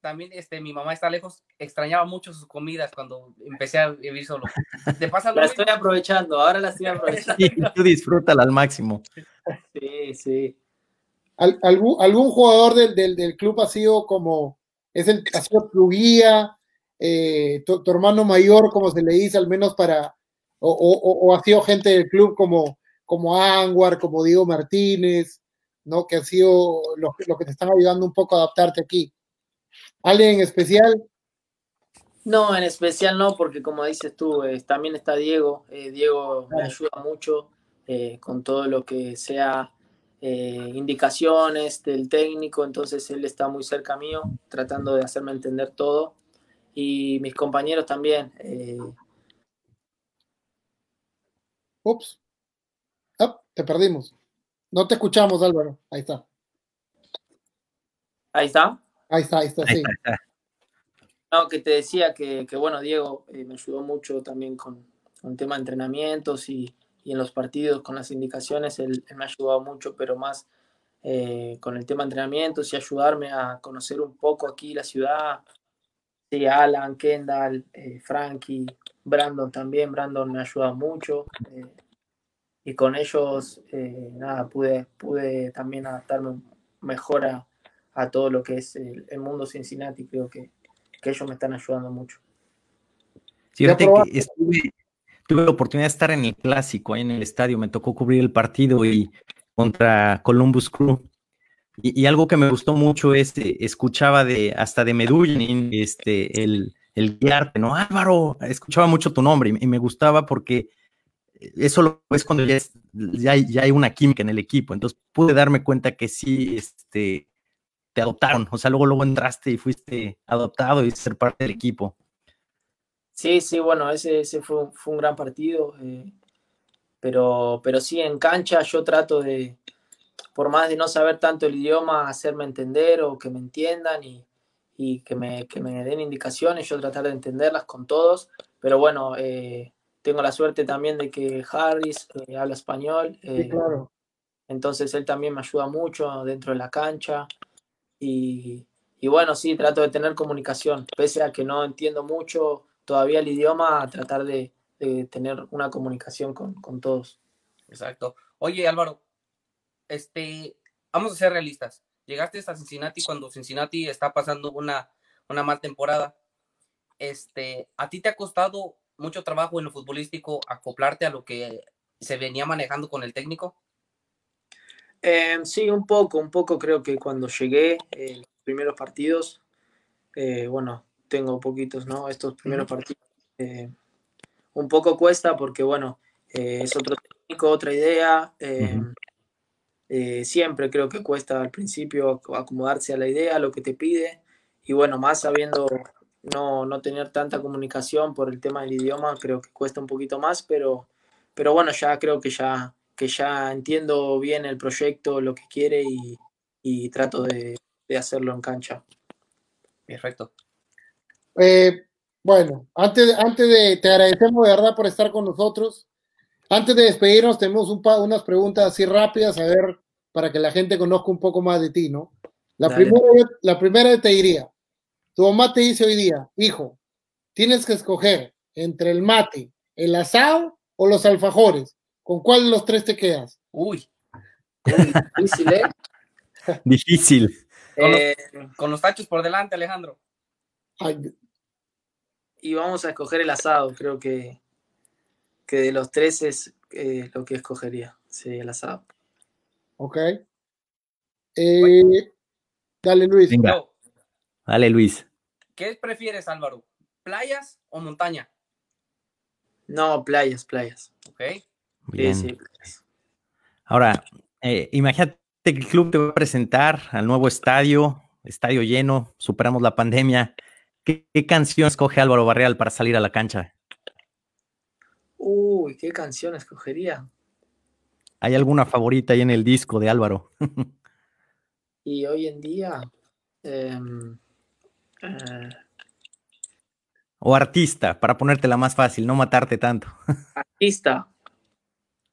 también este, mi mamá está lejos, extrañaba mucho sus comidas cuando empecé a vivir solo. ¿Te pasa La estoy aprovechando, ahora la estoy aprovechando. Sí, tú disfrútala al máximo. Sí, sí. ¿Algún, algún jugador del, del, del, club ha sido como, es el, ha sido tu guía, eh, tu, tu, hermano mayor, como se le dice, al menos para, o, o, o ha sido gente del club como, como Anguar, como Diego Martínez, ¿no? Que han sido los, los que te están ayudando un poco a adaptarte aquí. ¿Alguien en especial? No, en especial no, porque como dices tú, eh, también está Diego. Eh, Diego me ayuda mucho eh, con todo lo que sea indicaciones del técnico, entonces él está muy cerca mío, tratando de hacerme entender todo. Y mis compañeros también. Ups. Oh, te perdimos. No te escuchamos, Álvaro. Ahí está. Ahí está. Ahí está, ahí está, sí. No, que te decía que, que bueno, Diego eh, me ayudó mucho también con, con tema de entrenamientos y, y, en los partidos con las indicaciones, él, él me ha ayudado mucho, pero más eh, con el tema de entrenamientos y ayudarme a conocer un poco aquí la ciudad. Sí, Alan, Kendall, eh, Frankie, Brandon también, Brandon me ha ayudado mucho. Eh, y con ellos, nada, pude, pude también adaptarme mejor a, a todo lo que es el, el, mundo Cincinnati, creo que, que ellos me están ayudando mucho. Sí, fíjate que estuve, tuve la oportunidad de estar en el clásico, ahí en el estadio, me tocó cubrir el partido y contra Columbus Crew. Y, y algo que me gustó mucho es, eh, escuchaba de, hasta de Medellín, este, el, el guiarte, ¿no? Álvaro, escuchaba mucho tu nombre y, y, me gustaba porque eso lo ves cuando ya, es, ya, hay, ya hay una química en el equipo. Entonces pude darme cuenta que sí, este, te adoptaron, o sea, luego, luego entraste y fuiste adoptado y ser parte del equipo. Sí, sí, bueno, ese, ese fue, fue un gran partido, eh, pero, pero sí, en cancha yo trato de, por más de no saber tanto el idioma, hacerme entender o que me entiendan y, y que, me, que me den indicaciones, yo tratar de entenderlas con todos, pero bueno, eh, tengo la suerte también de que Harris eh, habla español, sí, claro. entonces él también me ayuda mucho dentro de la cancha. Y, bueno, sí, trato de tener comunicación, pese a que no entiendo mucho todavía el idioma, tratar de, de tener una comunicación con, con, todos. Exacto. Oye, Álvaro, este, vamos a ser realistas. Llegaste a Cincinnati cuando Cincinnati está pasando una, una mal temporada. Este, ¿A ti te ha costado mucho trabajo en lo futbolístico acoplarte a lo que se venía manejando con el técnico? Eh, sí, un poco, un poco creo que cuando llegué, eh, los primeros partidos, eh, bueno, tengo poquitos, ¿no? Estos primeros partidos, eh, un poco cuesta porque, bueno, eh, es otro técnico, otra idea. -huh. siempre creo que cuesta al principio acomodarse a la idea, a lo que te pide. Y bueno, más sabiendo no, no tener tanta comunicación por el tema del idioma, creo que cuesta un poquito más, pero, pero bueno, ya creo que ya que ya entiendo bien el proyecto, lo que quiere y, y trato de, de, hacerlo en cancha. Perfecto. Eh, bueno, antes, antes de, te agradecemos de verdad por estar con nosotros. Antes de despedirnos, tenemos un unas preguntas así rápidas, a ver, para que la gente conozca un poco más de ti, ¿no? La, primera, la primera te diría, tu mamá te dice hoy día, hijo, tienes que escoger entre el mate, el asado o los alfajores. ¿Con cuál de los tres te quedas? Uy, difícil, ¿eh? Difícil. Con, eh, los, con, los, tachos por delante, Alejandro. Ay. Y vamos a escoger el asado, creo que, que de los tres es eh, lo que escogería, sí, el asado. Ok. Eh, dale, Luis. Venga. Dale, Luis. ¿Qué prefieres, Álvaro? ¿Playas o montaña? No, playas, playas. Ok. Bien. Sí, sí. Ahora, eh, imagínate que el club te va a presentar al nuevo estadio, estadio lleno, superamos la pandemia. ¿Qué, qué canción escoge Álvaro Barreal para salir a la cancha? Uy, ¿qué canción escogería? ¿Hay alguna favorita ahí en el disco de Álvaro? y hoy en día. Eh, eh, o artista, para ponértela más fácil, no matarte tanto. Artista.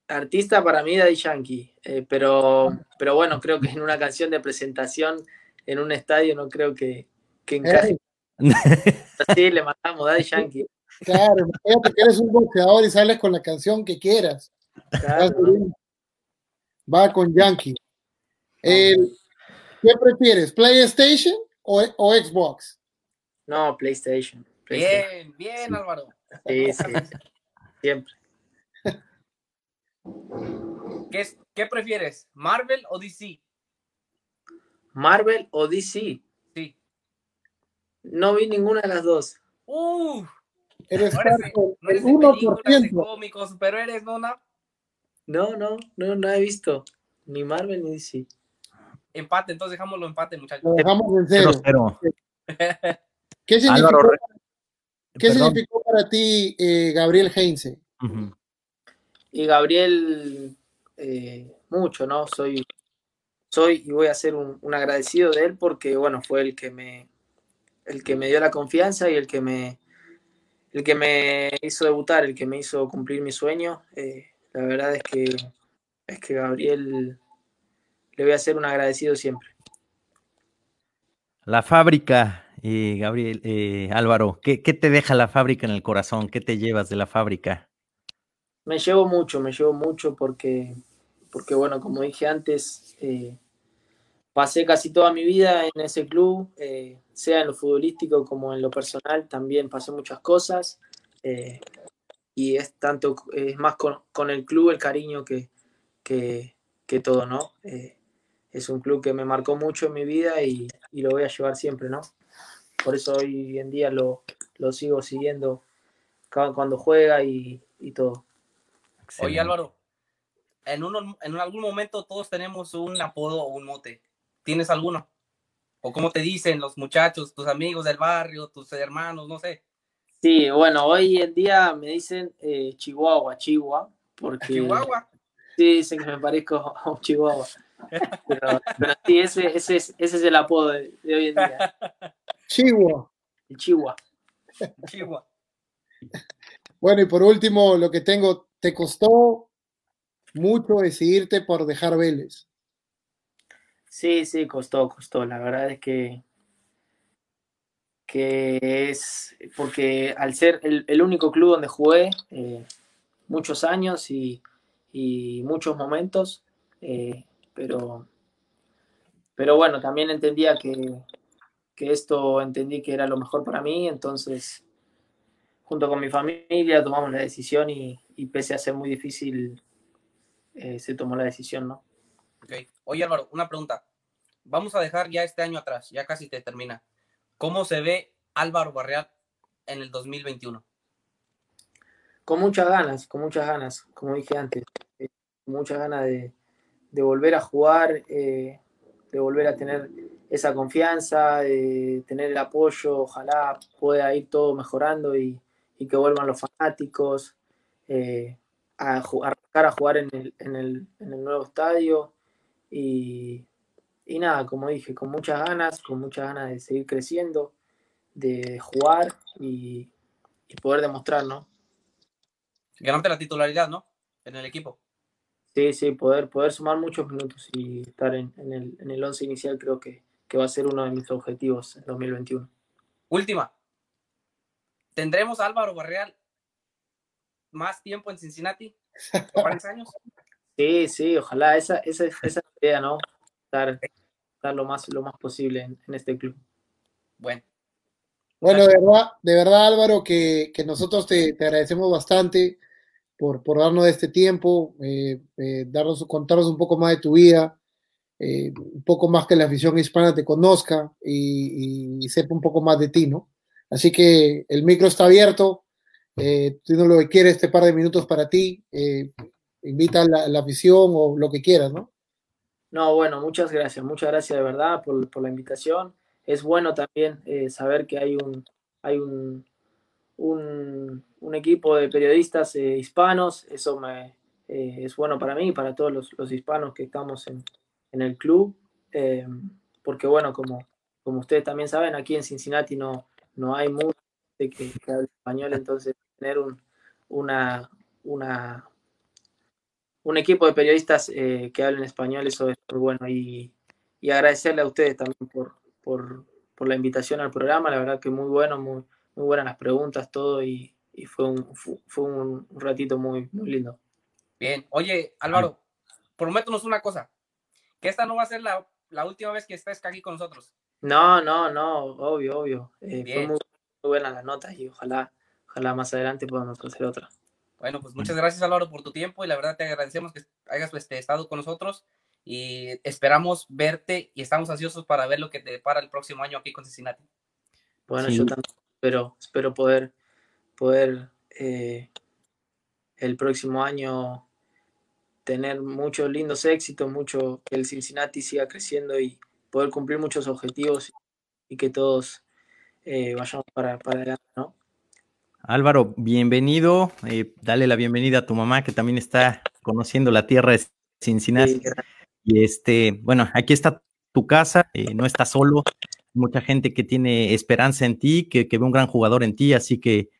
Artista para mí Daddy Yankee, eh, pero, pero bueno, creo que en una canción de presentación en un estadio no creo que, que encaje. Sí, le matamos, Daddy Yankee. Claro, imagínate que eres un boxeador y sales con la canción que quieras. Va con Yankee. ¿Qué prefieres, PlayStation o, o, Xbox? No, PlayStation. Bien, bien, Álvaro. Sí, sí, siempre. ¿Qué, ¿Qué prefieres, Marvel o DC? Marvel o DC. Sí. No vi ninguna de las dos. Uh, eres no eres, no 1%. De cómicos, pero eres no, no. No, no, no, no he visto ni Marvel ni DC. Empate, entonces dejámoslo empate, muchachos. Lo dejamos en cero. cero. ¿Qué significó, Álvaro, ¿qué significó para ti eh, Gabriel Heinze? Uh -huh. Y Gabriel, eh, mucho, ¿no? Soy, soy y voy a ser un, agradecido de él porque, bueno, fue el que me, el que me dio la confianza y el que me, el que me hizo debutar, el que me hizo cumplir mi sueño. Eh, la verdad es que, es que Gabriel le voy a ser un agradecido siempre. La fábrica, eh, Gabriel, eh, Álvaro, ¿qué, ¿qué, te deja la fábrica en el corazón? ¿Qué te llevas de la fábrica? Me llevo mucho, me llevo mucho porque, porque bueno, como dije antes, eh, pasé casi toda mi vida en ese club, eh, sea en lo futbolístico como en lo personal, también pasé muchas cosas. Eh, y es tanto, es más con, con, el club el cariño que, que, que todo, ¿no? Es un club que me marcó mucho en mi vida y, y, lo voy a llevar siempre, ¿no? Por eso hoy en día lo, lo sigo siguiendo cuando juega y, y todo. Excelente. Oye Álvaro, en, uno, en algún momento todos tenemos un apodo o un mote. ¿Tienes alguno? ¿O cómo te dicen los muchachos, tus amigos del barrio, tus hermanos, no sé? Sí, bueno, hoy en día me dicen eh, Chihuahua, Chihuahua, porque... ¿Chihuahua? Sí, dicen que me parezco a un Chihuahua. Pero, pero sí, ese, ese, es, ese es el apodo de, de hoy en día. Chihuahua. El Chihuahua. Chihuahua. Bueno, y por último, lo que tengo, ¿te costó mucho decidirte por dejar Vélez? Sí, sí, costó, costó. La verdad es que, que es porque al ser el, único club donde jugué eh, muchos años y, y muchos momentos, eh, pero, pero bueno, también entendía que, que esto entendí que era lo mejor para mí, entonces junto con mi familia tomamos la decisión y, y pese a ser muy difícil, eh, se tomó la decisión, ¿no? Okay. Oye Álvaro, una pregunta. Vamos a dejar ya este año atrás, ya casi te termina. ¿Cómo se ve Álvaro Barreal en el 2021? Con muchas ganas, con muchas ganas, como dije antes, eh, con muchas ganas de, de, volver a jugar, eh, de volver a tener esa confianza, de tener el apoyo, ojalá pueda ir todo mejorando y, y que vuelvan los fanáticos, eh, a, arrancar a jugar en el, en el, en el nuevo estadio y, y nada, como dije, con muchas ganas, con muchas ganas de seguir creciendo, de jugar y, y poder demostrar, ¿no? Ganarte la titularidad, ¿no? En el equipo. Sí, sí, poder, poder sumar muchos minutos y estar en, en el, en el once inicial creo que, que va a ser uno de mis objetivos en 2021. Última. ¿Tendremos a Álvaro Barreal más tiempo en Cincinnati? ¿Cuántos años? Sí, sí, ojalá. Esa, esa, esa es la idea, ¿no? Estar, estar lo, más, lo más posible en, en este club. Bueno. Bueno, de verdad, de verdad Álvaro, que, que nosotros te, te, agradecemos bastante por, por darnos este tiempo, eh, eh, darnos, contarnos un poco más de tu vida, eh, un poco más que la afición hispana te conozca y, y, sepa un poco más de ti, ¿no? Así que el micro está abierto, eh, lo que quieres, este par de minutos para ti, eh, invita a la, afición o lo que quieras, ¿no? No, bueno, muchas gracias, muchas gracias de verdad por, la invitación. Es bueno también eh, saber que hay un, hay un, un, equipo de periodistas eh, hispanos, eso me, es bueno para mí y para todos los, los hispanos que estamos en, en el club, porque bueno, como, como ustedes también saben, aquí en Cincinnati no, no hay mucho que, que habla español, entonces tener un, una, una, un equipo de periodistas que hablen español, eso es muy bueno y, y agradecerle a ustedes también por, por, por la invitación al programa. La verdad que muy bueno, muy, muy buenas las preguntas, todo, y, fue, un, fue un ratito muy, muy lindo. Bien, oye Álvaro, prométonos una cosa, que esta no va a ser la, última vez que estés aquí con nosotros. No, no, no, obvio, obvio. Eh, fue muy, buena la nota y ojalá, ojalá más adelante podamos hacer otra. Bueno, pues muchas gracias Álvaro por tu tiempo y la verdad te agradecemos que hayas este, estado con nosotros y esperamos verte y estamos ansiosos para ver lo que te depara el próximo año aquí con Cincinnati. Bueno, yo también espero, espero poder, poder eh, el próximo año tener muchos lindos éxitos, mucho que el Cincinnati siga creciendo y poder cumplir muchos objetivos y que todos eh, vayamos para, para, adelante, ¿no? Álvaro, bienvenido. Eh, dale la bienvenida a tu mamá que también está conociendo la tierra de Cincinnati. y este, bueno, aquí está tu casa, eh, no estás solo. Mucha gente que tiene esperanza en ti, que, que ve un gran jugador en ti, así que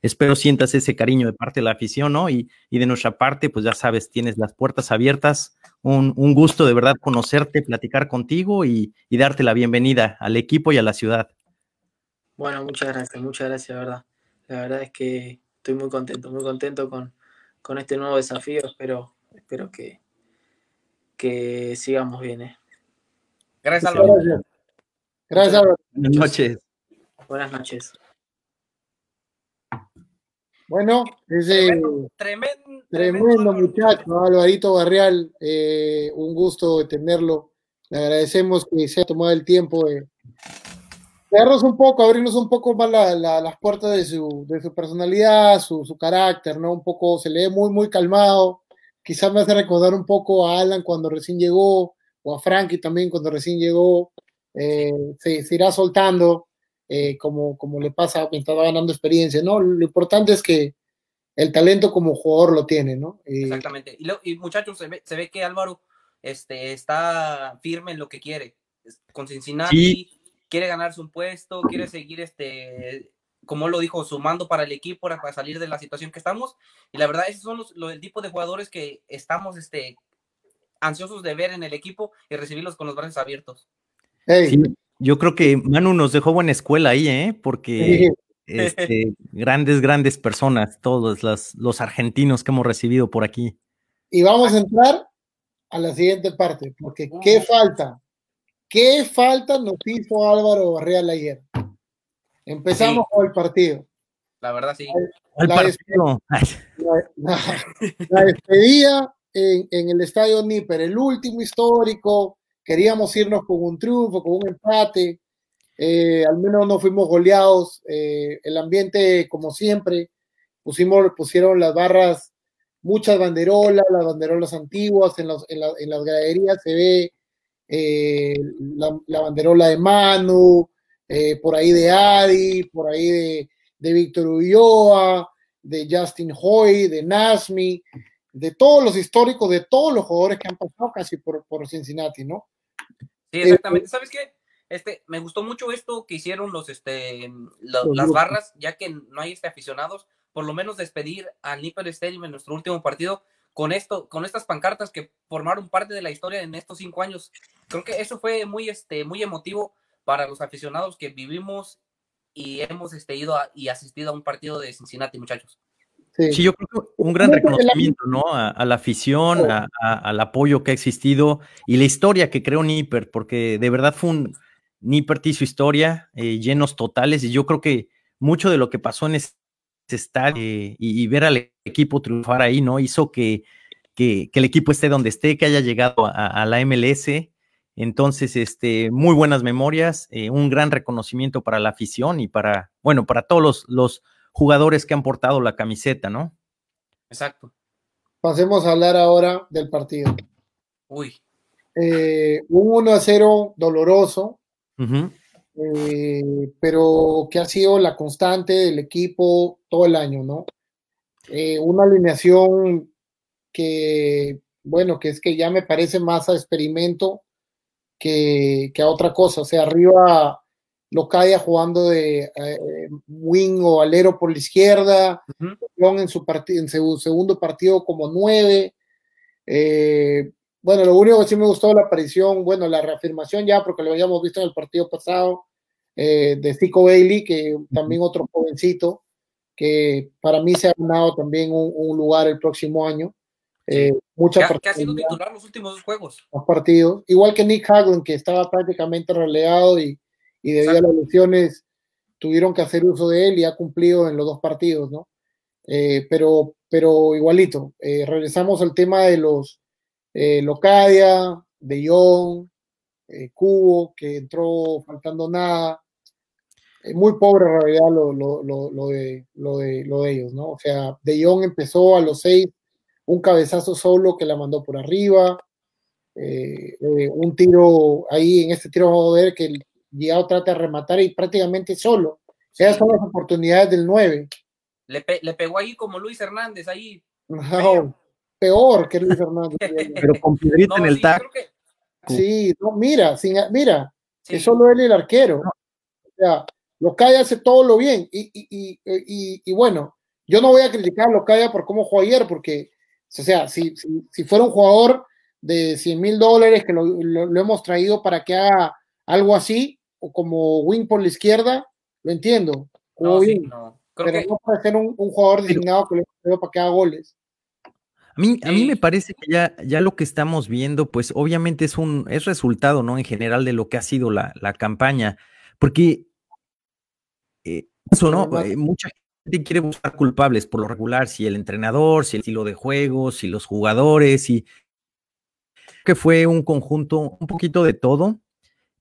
Espero sientas ese cariño de parte de la afición, ¿no? Y, de nuestra parte, pues ya sabes, tienes las puertas abiertas. Un, gusto de verdad conocerte, platicar contigo y, darte la bienvenida al equipo y a la ciudad. Bueno, muchas gracias, muchas gracias, verdad. La verdad es que estoy muy contento, muy contento con, con este nuevo desafío. Espero, espero que, que sigamos bien. ¿eh? Gracias, Álvaro. Gracias, Álvaro. Buenas noches. Buenas noches. Bueno, ese tremendo, tremendo, muchacho, Alvarito Barrial, eh, un gusto de tenerlo. Le agradecemos que se haya tomado el tiempo de darnos un poco, abrirnos un poco más las puertas de su, de su personalidad, su, su, carácter, ¿no? Un poco, se le ve muy, muy calmado. Quizás me hace recordar un poco a Alan cuando recién llegó, o a Frankie también cuando recién llegó. Eh, se, se irá soltando eh, como, como le pasa mientras va ganando experiencia, ¿no? Lo importante es que el talento como jugador lo tiene, ¿no? Eh, Exactamente. Y, muchachos, se ve, se ve, que Álvaro este, está firme en lo que quiere. Con Cincinnati, quiere ganarse un puesto, quiere seguir, este, como lo dijo, sumando para el equipo, para, salir de la situación que estamos. Y la verdad, esos son los, el tipo de jugadores que estamos este, ansiosos de ver en el equipo y recibirlos con los brazos abiertos. Hey. Yo creo que Manu nos dejó buena escuela ahí, ¿eh? Porque este, grandes, grandes personas, todos los argentinos que hemos recibido por aquí. Y vamos a entrar a la siguiente parte, porque ¿qué falta? ¿Qué falta nos hizo Álvaro Barreal ayer? Empezamos con el partido. La verdad, sí. La, partido. la, despedida en, en, el estadio Níper, el último histórico, queríamos irnos con un triunfo, con un empate, eh, al menos no fuimos goleados, eh, el ambiente como siempre, pusimos, pusieron las barras, muchas banderolas, las banderolas antiguas, en, en, las graderías se ve eh, la, banderola de Manu, por ahí de Adi, por ahí de, de Víctor Ulloa, de Justin Hoy, de Nasmi, de todos los históricos, de todos los jugadores que han pasado casi por, por Cincinnati, ¿no? Sí, exactamente. ¿Sabes qué? Este, me gustó mucho esto que hicieron los, este, las barras, ya que no hay este, aficionados, por lo menos despedir al Nipper Stadium en nuestro último partido con esto, con estas pancartas que formaron parte de la historia en estos cinco años. Creo que eso fue muy, este, muy emotivo para los aficionados que vivimos y hemos este, ido y asistido a un partido de Cincinnati, muchachos. Sí. yo creo que un gran reconocimiento, ¿no? A, la afición, al apoyo que ha existido y la historia que creó Nipper, porque de verdad fue un Nipper hizo historia, eh, llenos totales, y yo creo que mucho de lo que pasó en este estadio eh, y, ver al equipo triunfar ahí, ¿no? Hizo que, que, el equipo esté donde esté, que haya llegado a, la MLS. Entonces, este, muy buenas memorias, eh, un gran reconocimiento para la afición y para, bueno, para todos los, los jugadores que han portado la camiseta, ¿no? Exacto. Pasemos a hablar ahora del partido. Uy. Eh, un 1 a 0 doloroso, eh, pero que ha sido la constante del equipo todo el año, ¿no? Eh, una alineación que, bueno, que es que ya me parece más a experimento que, que a otra cosa. O sea, arriba Locadia jugando de eh, wing o alero por la izquierda, en su, en su segundo partido como nueve. Eh, bueno, lo único que sí me gustó la aparición, bueno, la reafirmación ya, porque lo habíamos visto en el partido pasado, eh, de Zico Bailey, que también otro jovencito, que para mí se ha ganado también un, lugar el próximo año. Eh, mucha que, ha sido titular los últimos dos juegos. Los partidos. Igual que Nick Haglund, que estaba prácticamente relegado y, y debido a las lesiones tuvieron que hacer uso de él y ha cumplido en los dos partidos, ¿no? Eh, pero, pero igualito, eh, regresamos al tema de los eh, Locadia, De Jong, Cubo, que entró faltando nada. muy pobre en realidad lo, lo, lo, de, lo, de, lo de ellos, ¿no? O sea, De Jong empezó a los seis, un cabezazo solo que la mandó por arriba. un tiro ahí en este tiro vamos a ver que Llegado trata de rematar y prácticamente solo. Esas son las oportunidades del 9. Le, le, pegó ahí como Luis Hernández, ahí. peor que Luis Hernández. Pero con piedrita en el sí, tac. Sí, no, mira, sin, mira, es solo él el arquero. O sea, Locaya hace todo lo bien. Y, y, y, y, bueno, yo no voy a criticar a Locaya por cómo jugó ayer, porque, o sea, si, si, si fuera un jugador de 100 mil dólares que lo, lo, hemos traído para que haga algo así, o como wing por la izquierda, lo entiendo. No, pero no puede ser un, jugador designado que le para que haga goles. A mí, a mí me parece que ya, ya lo que estamos viendo, pues obviamente es un es resultado, ¿no? En general de lo que ha sido la, campaña. Porque eh, eso, ¿no? Eh, mucha gente quiere buscar culpables por lo regular, si el entrenador, si el estilo de juego, si los jugadores, y que fue un conjunto, un poquito de todo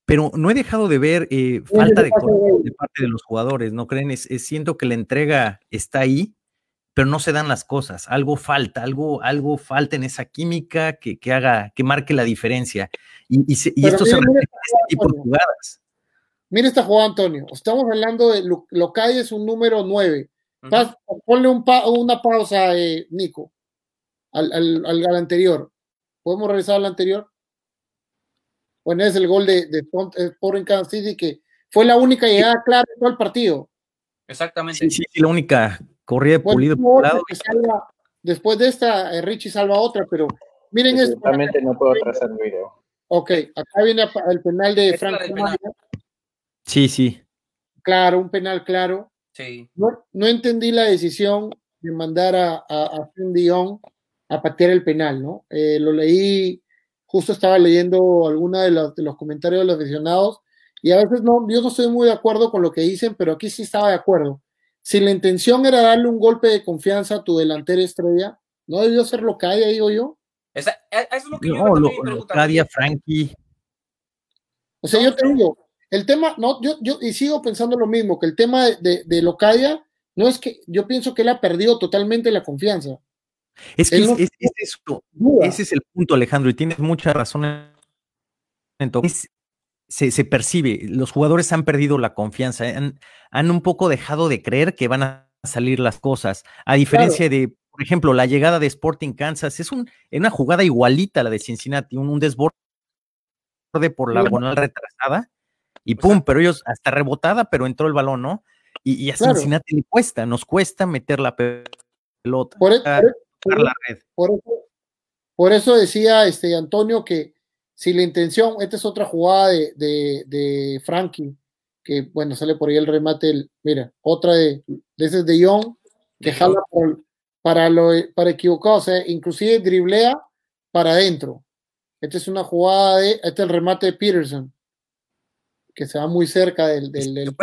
pero no he dejado de ver eh, falta de, de, parte de los jugadores, ¿no creen? Es, siento que la entrega está ahí, pero no se dan las cosas. Algo falta, algo, algo falta en esa química que, que haga, que marque la diferencia. Y, y, esto se repite en este tipo de jugadas. Mira esta jugada, Antonio. Estamos hablando de lo, que hay es un número 9. Ponle un una pausa, eh, Nico, al, al, al anterior. ¿Podemos regresar al anterior? Bueno, es el gol de, de en Kansas City, que fue la única llegada clara de todo el partido. Exactamente. Sí, sí, la única corrida de pulido después de esta, eh, Richie salva otra, pero miren esto. Realmente no puedo trazar el video. Ok, acá viene el penal de Frank. Sí, sí. Claro, un penal claro. Sí. No, no entendí la decisión de mandar a, a, a Dion a patear el penal, ¿no? Eh, lo leí justo estaba leyendo alguna de, los, de los comentarios de los aficionados y a veces no, yo no estoy muy de acuerdo con lo que dicen, pero aquí sí estaba de acuerdo. Si la intención era darle un golpe de confianza a tu delantera estrella, ¿no debió ser lo que haya, digo yo? Esa, e, eso es lo que no, yo lo, Claudia Frankie. O sea, yo te digo, el tema, no, yo, yo, y sigo pensando lo mismo, que el tema de, de, de Locadia, no es que, yo pienso que él ha perdido totalmente la confianza. Es que ese es el punto, Alejandro, y tienes mucha razón. Entonces, se, se, percibe, los jugadores han perdido la confianza, han, un poco dejado de creer que van a salir las cosas, a diferencia de, por ejemplo, la llegada de Sporting Kansas, es un, una jugada igualita a la de Cincinnati, un, desborde por la diagonal retrasada, y pum, pero ellos hasta rebotada, pero entró el balón, ¿no? Y, a Cincinnati le cuesta, nos cuesta meter la pelota. Por, por, eso, decía este Antonio que si la intención, esta es otra jugada de, de, Frankie, que bueno, sale por ahí el remate, mira, otra de, de ese de Young, que jala para, lo, para equivocar, o sea, inclusive driblea para adentro. Esta es una jugada de, este es el remate de Peterson, que se va muy cerca del, del, del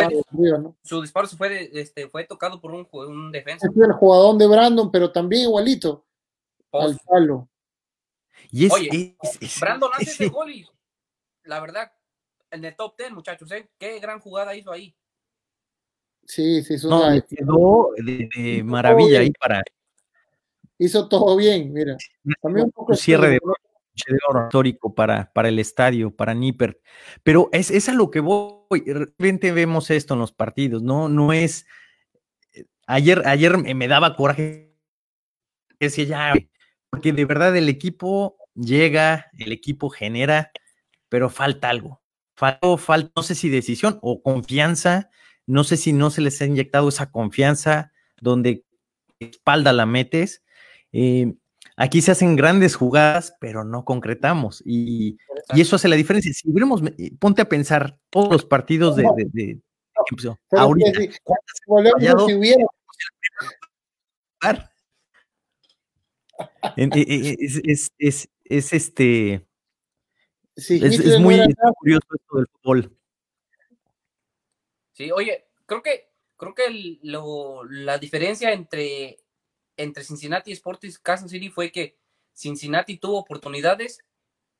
Su disparo se fue, este, fue tocado por un, un defensa. Este es el jugador de Brandon, pero también igualito al palo. Y es, Oye, Brandon hace ese gol y la verdad, en el top 10, muchachos, ¿eh? qué gran jugada hizo ahí. Sí, sí, no, quedó de, maravilla ahí para. Hizo todo bien, mira. También un poco cierre de de oro histórico para, para el estadio, para Nipper. Pero es, es a lo que voy. De repente vemos esto en los partidos, ¿no? No es. Eh, ayer, ayer me daba coraje. Decía ya, porque de verdad el equipo llega, el equipo genera, pero falta algo. Falta, falta, no sé si decisión o confianza. No sé si no se les ha inyectado esa confianza donde espalda la metes. Eh, Aquí se hacen grandes jugadas, pero no concretamos. Y, eso hace la diferencia. Si hubiéramos, eh, ponte a pensar todos los partidos de, ahorita. Si, si hubiera. Es, es, es, es, este. Sí, es, muy curioso esto del fútbol. Sí, oye, creo que creo que lo, la diferencia entre, entre Cincinnati y Sporting Kansas City fue que Cincinnati tuvo oportunidades,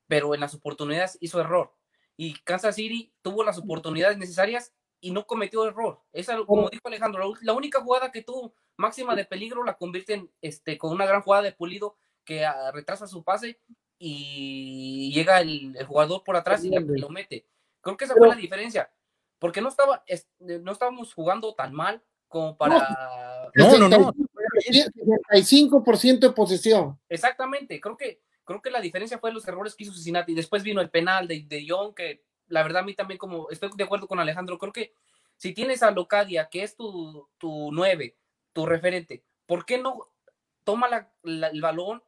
pero en las oportunidades hizo error. Y Kansas City tuvo las oportunidades necesarias y no cometió error. Esa, como dijo Alejandro, la, única jugada que tuvo máxima de peligro la convierte en, este, con una gran jugada de pulido que ah, retrasa su pase y llega el, jugador por atrás y lo mete. Creo que esa fue la diferencia porque no estaba, no estábamos jugando tan mal como para. No, no, no. 65% de posesión. Exactamente, creo que, creo que la diferencia fue los errores que hizo Cincinnati. Después vino el penal de, de Young, que la verdad a mí también, como estoy de acuerdo con Alejandro, creo que si tienes a Locadia, que es tu, tu nueve, tu referente, ¿por qué no toma el balón,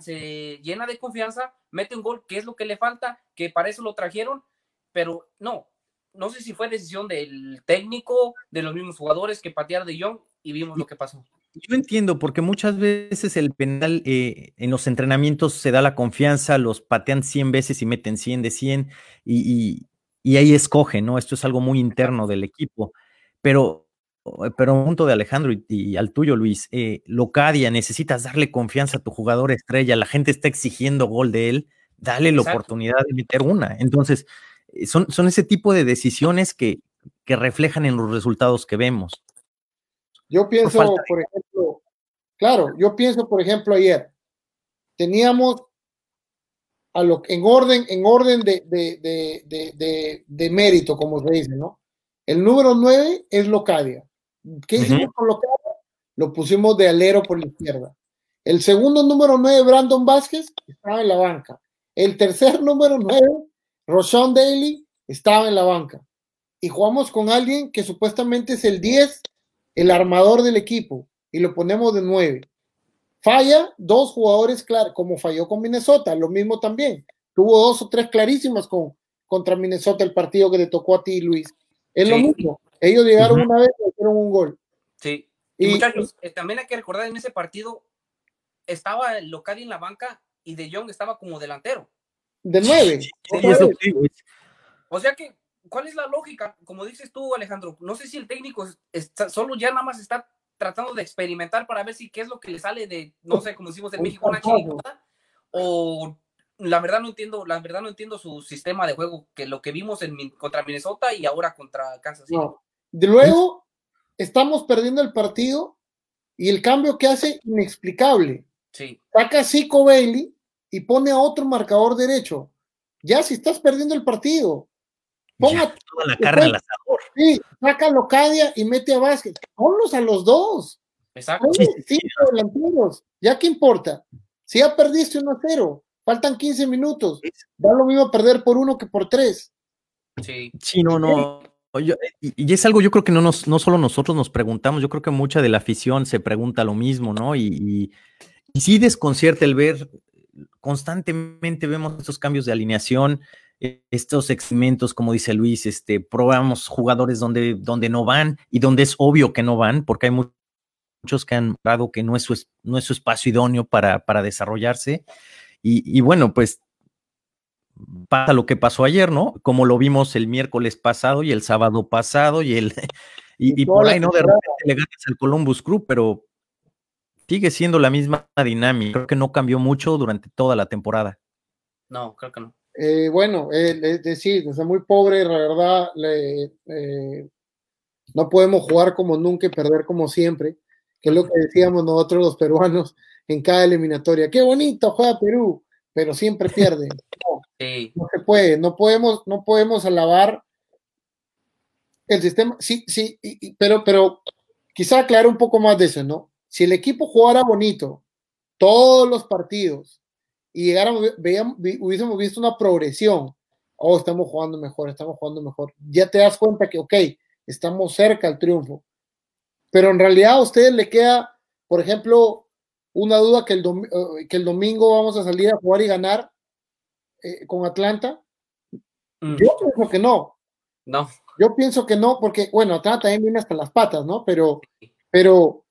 se llena de confianza, mete un gol, que es lo que le falta, que para eso lo trajeron, pero no, no sé si fue decisión del técnico, de los mismos jugadores que patear de Young y vimos lo que pasó. Yo entiendo, porque muchas veces el penal eh, en los entrenamientos se da la confianza, los patean 100 veces y meten 100 de 100 y, ahí escogen, ¿no? Esto es algo muy interno del equipo. Pero, pero un punto de Alejandro y, al tuyo, Luis, eh, Locadia, necesitas darle confianza a tu jugador estrella, la gente está exigiendo gol de él, dale la oportunidad de meter una. Entonces, son, son ese tipo de decisiones que, que reflejan en los resultados que vemos. Yo pienso, por, ejemplo, claro, yo pienso, por ejemplo, ayer teníamos a lo, en orden, en orden de, de, de, de, mérito, como se dice, ¿no? El número 9 es Locadia. ¿Qué hicimos con Locadia? Lo pusimos de alero por la izquierda. El segundo número 9, Brandon Vázquez, estaba en la banca. El tercer número 9, Roshan Daly estaba en la banca y jugamos con alguien que supuestamente es el 10, el armador del equipo, y lo ponemos de 9. Falla dos jugadores, claro, como falló con Minnesota, lo mismo también. Tuvo dos o tres clarísimas con, contra Minnesota el partido que le tocó a ti, Luis. Es lo mismo. Ellos llegaron una vez y hicieron un gol. Sí. Y, muchachos, eh, también hay que recordar en ese partido estaba el local en la banca y De Jong estaba como delantero de nueve. o sea que, ¿cuál es la lógica? Como dices tú, Alejandro, no sé si el técnico está, solo ya nada más está tratando de experimentar para ver si qué es lo que le sale de, no sé, como decimos en México, una chingada, o la verdad no entiendo, la verdad no entiendo su sistema de juego, que lo que vimos en, contra Minnesota y ahora contra Kansas City. De luego, estamos perdiendo el partido y el cambio que hace inexplicable. Sí. Saca a Zico Bailey y pone a otro marcador derecho. Ya si estás perdiendo el partido, ponga toda la carne al asador. Sí, saca a Locadia y mete a Vázquez. Ponlos a los dos. Exacto. delanteros. Ya qué importa. Si ya perdiste 1 a 0, faltan 15 minutos. Da lo mismo perder por uno que por tres. Sí. Sí, no, no. y, es algo yo creo que no, nos, no solo nosotros nos preguntamos, yo creo que mucha de la afición se pregunta lo mismo, ¿no? Y, y, y sí desconcierta el ver constantemente vemos estos cambios de alineación, estos experimentos, como dice Luis, este, probamos jugadores donde, donde no van y donde es obvio que no van, porque hay muchos que han dado que no es su, no es su espacio idóneo para, para desarrollarse. Y, bueno, pues pasa lo que pasó ayer, ¿no? Como lo vimos el miércoles pasado y el sábado pasado y el y, y por ahí, ¿no? De repente le ganas al Columbus Crew, pero sigue siendo la misma dinámica. Creo que no cambió mucho durante toda la temporada. No, creo que no. Eh, bueno, es decir, es muy pobre, la verdad, eh, no podemos jugar como nunca y perder como siempre, que es lo que decíamos nosotros los peruanos en cada eliminatoria. Qué bonito juega Perú, pero siempre pierde. No, no se puede, no podemos, no podemos alabar el sistema, sí, sí, pero, pero quizá aclarar un poco más de eso, ¿no? Si el equipo jugara bonito todos los partidos y llegáramos, veíamos, hubiésemos visto una progresión, oh, estamos jugando mejor, estamos jugando mejor, ya te das cuenta que, ok, estamos cerca al triunfo. Pero en realidad a ustedes le queda, por ejemplo, una duda que el, eh, que el domingo vamos a salir a jugar y ganar eh, con Atlanta. Mm. Yo creo que no. No. Yo pienso que no, porque, bueno, Atlanta también viene hasta las patas, ¿no? Pero, pero,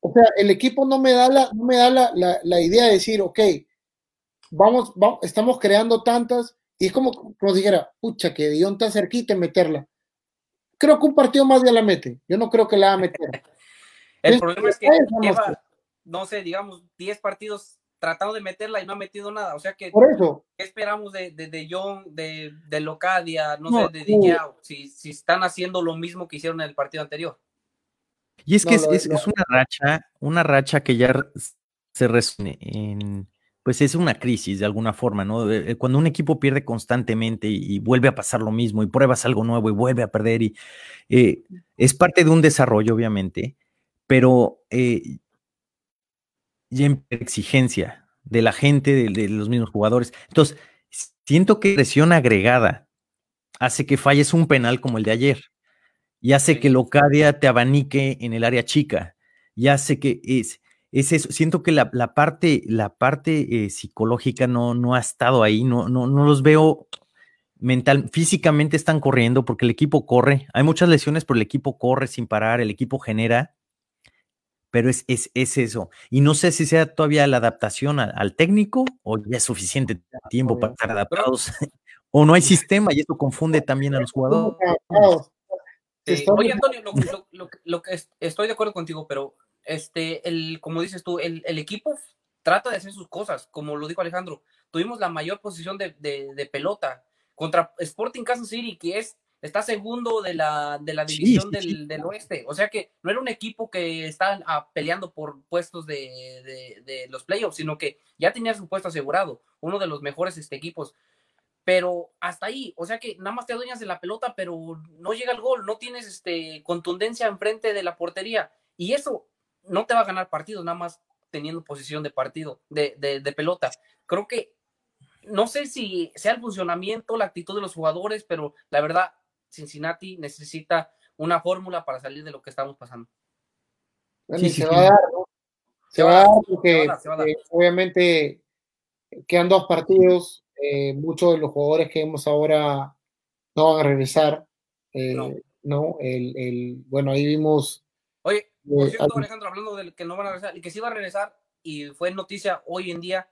o sea, el equipo no me da la, no me da la, la, la idea de decir, ok, vamos, vamos, estamos creando tantas, y es como, como dijera, pucha, que Dion está cerquita en meterla. Creo que un partido más ya la mete. Yo no creo que la va a meter. el Es- problema es que lleva, no sé, digamos, 10 partidos tratando de meterla y no ha metido nada. O sea que, Por eso, ¿qué esperamos de, de, de John, de, de Locadia, no, No, sé, de Dijao, si, si están haciendo lo mismo que hicieron en el partido anterior? Y es No, que es, una racha, una racha que ya se resume en, pues es una crisis de alguna forma, ¿no? Eh, Cuando un equipo pierde constantemente y, y vuelve a pasar lo mismo y pruebas algo nuevo y vuelve a perder y eh, es parte de un desarrollo, obviamente, pero eh, ya en exigencia de la gente, de, de los mismos jugadores. Entonces, siento que presión agregada hace que falles un penal como el de ayer y hace que Locadia te abanique en el área chica y hace que es, es eso. Siento que la, la parte, la parte eh, psicológica no, no ha estado ahí, no, no, no los veo mental, físicamente están corriendo porque el equipo corre. Hay muchas lesiones, pero el equipo corre sin parar, el equipo genera, pero es, es, es eso. Y no sé si sea todavía la adaptación a- al técnico o ya es suficiente tiempo para estar adaptados. o no hay sistema y eso confunde también a los jugadores. Estamos- Oye, Antonio, lo, lo- lo- lo que es- estoy de acuerdo contigo, pero este, el, como dices tú, el, el equipo trata de hacer sus cosas, como lo dijo Alejandro. Tuvimos la mayor posición de, de- de pelota contra Sporting Kansas City, que es está segundo de la, de la división sí, del, sí. del oeste. O sea que no era un equipo que estaba peleando por puestos de, de- de los playoffs, sino que ya tenía su puesto asegurado. Uno de los mejores este, equipos pero hasta ahí, o sea que nada más te adueñas de la pelota, pero no llega el gol, no tienes este contundencia enfrente de la portería, y eso no te va a ganar partidos, nada más teniendo posición de partido, de, de, de pelota. Creo que no sé si sea el funcionamiento, la actitud de los jugadores, pero la verdad, Cincinnati necesita una fórmula para salir de lo que estamos pasando. Bueno, Sí, se sí. va a dar, ¿no? Se va a dar porque se va a dar, se va a dar. eh, obviamente quedan dos partidos, eh, muchos de los jugadores que vemos ahora no van a regresar, eh, No. no, el, el- bueno, ahí vimos Oye, por eh, cierto, al- Alejandro, hablando del que no van a regresar, el que sí va a regresar, y fue noticia hoy en día,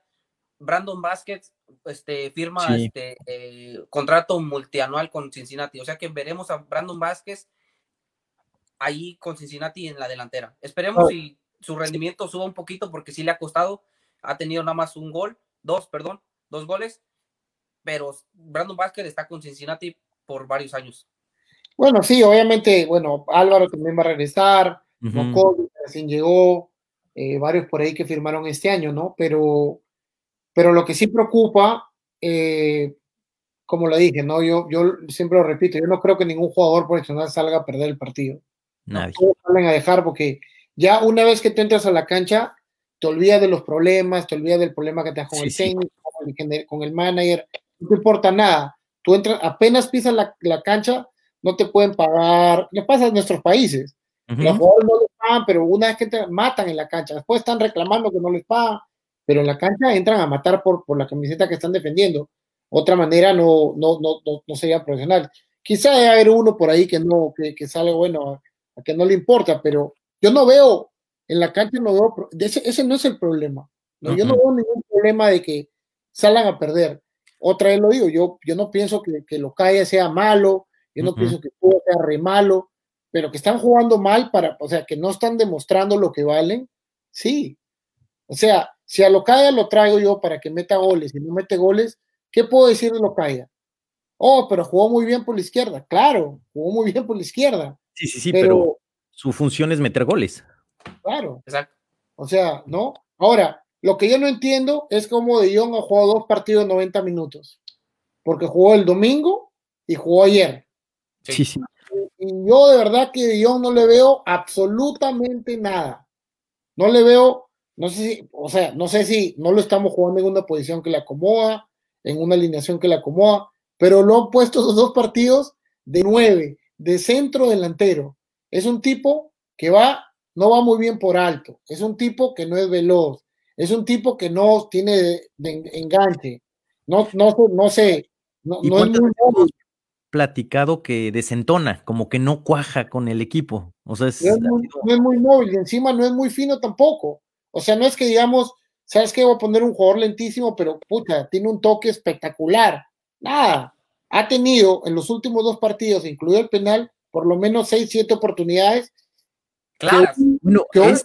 Brandon Vázquez este, firma Sí. este, eh, contrato multianual con Cincinnati. O sea que veremos a Brandon Vázquez ahí con Cincinnati en la delantera. Esperemos Oh. si su rendimiento suba un poquito porque sí le ha costado. Ha tenido nada más un gol, dos, perdón, dos goles. Pero Brandon Vázquez está con Cincinnati por varios años. Bueno, sí, obviamente, bueno, Álvaro también va a regresar, Ujú. Mokovi recién llegó, eh, varios por ahí que firmaron este año, ¿no? Pero, pero lo que sí preocupa, eh, como lo dije, ¿no? Yo, yo siempre lo repito, yo no creo que ningún jugador profesional salga a perder el partido. Nadie. Todos salen a dejar porque ya una vez que te entras a la cancha, te olvidas de los problemas, te olvidas del problema que te das con Sí, el sí. técnico, con el, con el manager, no te importa nada. Tú entras, apenas pisas la, la cancha, no te pueden pagar. Le pasa en nuestros países. Ujú. Los jugadores no les pagan, pero una vez que te matan en la cancha, después están reclamando que no les pagan, pero en la cancha entran a matar por, por la camiseta que están defendiendo. Otra manera no, no, no, no, no sería profesional. Quizá debe haber uno por ahí que no, que, que sale bueno, a, a que no le importa, pero yo no veo, en la cancha no veo, ese, ese no es el problema. No, Yo no veo ningún problema de que salgan a perder. Otra vez lo digo, yo, yo no pienso que, que lo calle sea malo, yo no pienso que todo sea re malo, pero que están jugando mal para, o sea, que no están demostrando lo que valen, sí. O sea, si a Locaya lo traigo yo para que meta goles y no mete goles, ¿qué puedo decir de Locaya? Oh, pero jugó muy bien por la izquierda. Claro, jugó muy bien por la izquierda. Sí, sí, sí, pero, pero su función es meter goles. Claro, Exacto. o sea, ¿no? Ahora, lo que yo no entiendo es cómo De Jong ha jugado dos partidos de 90 minutos. Porque jugó el domingo y jugó ayer. Sí. Sí, sí. y yo de verdad que De Jong no le veo absolutamente nada. No le veo, no sé si, o sea, no sé si no lo estamos jugando en una posición que le acomoda, en una alineación que le acomoda, pero lo han puesto esos dos partidos de nueve, de centro delantero. Es un tipo que va, no va muy bien por alto, es un tipo que no es veloz, es un tipo que no tiene de, de enganche, no, no, no sé, no, ¿Y no es muy platicado que desentona, como que no cuaja con el equipo. O sea, es, no, es muy, no es muy móvil y encima no es muy fino tampoco. O sea, no es que digamos, sabes que voy a poner un jugador lentísimo, pero puta, tiene un toque espectacular. Nada. Ha tenido en los últimos dos partidos, incluido el penal, por lo menos seis, siete oportunidades. Claro. Que, bueno, que, un,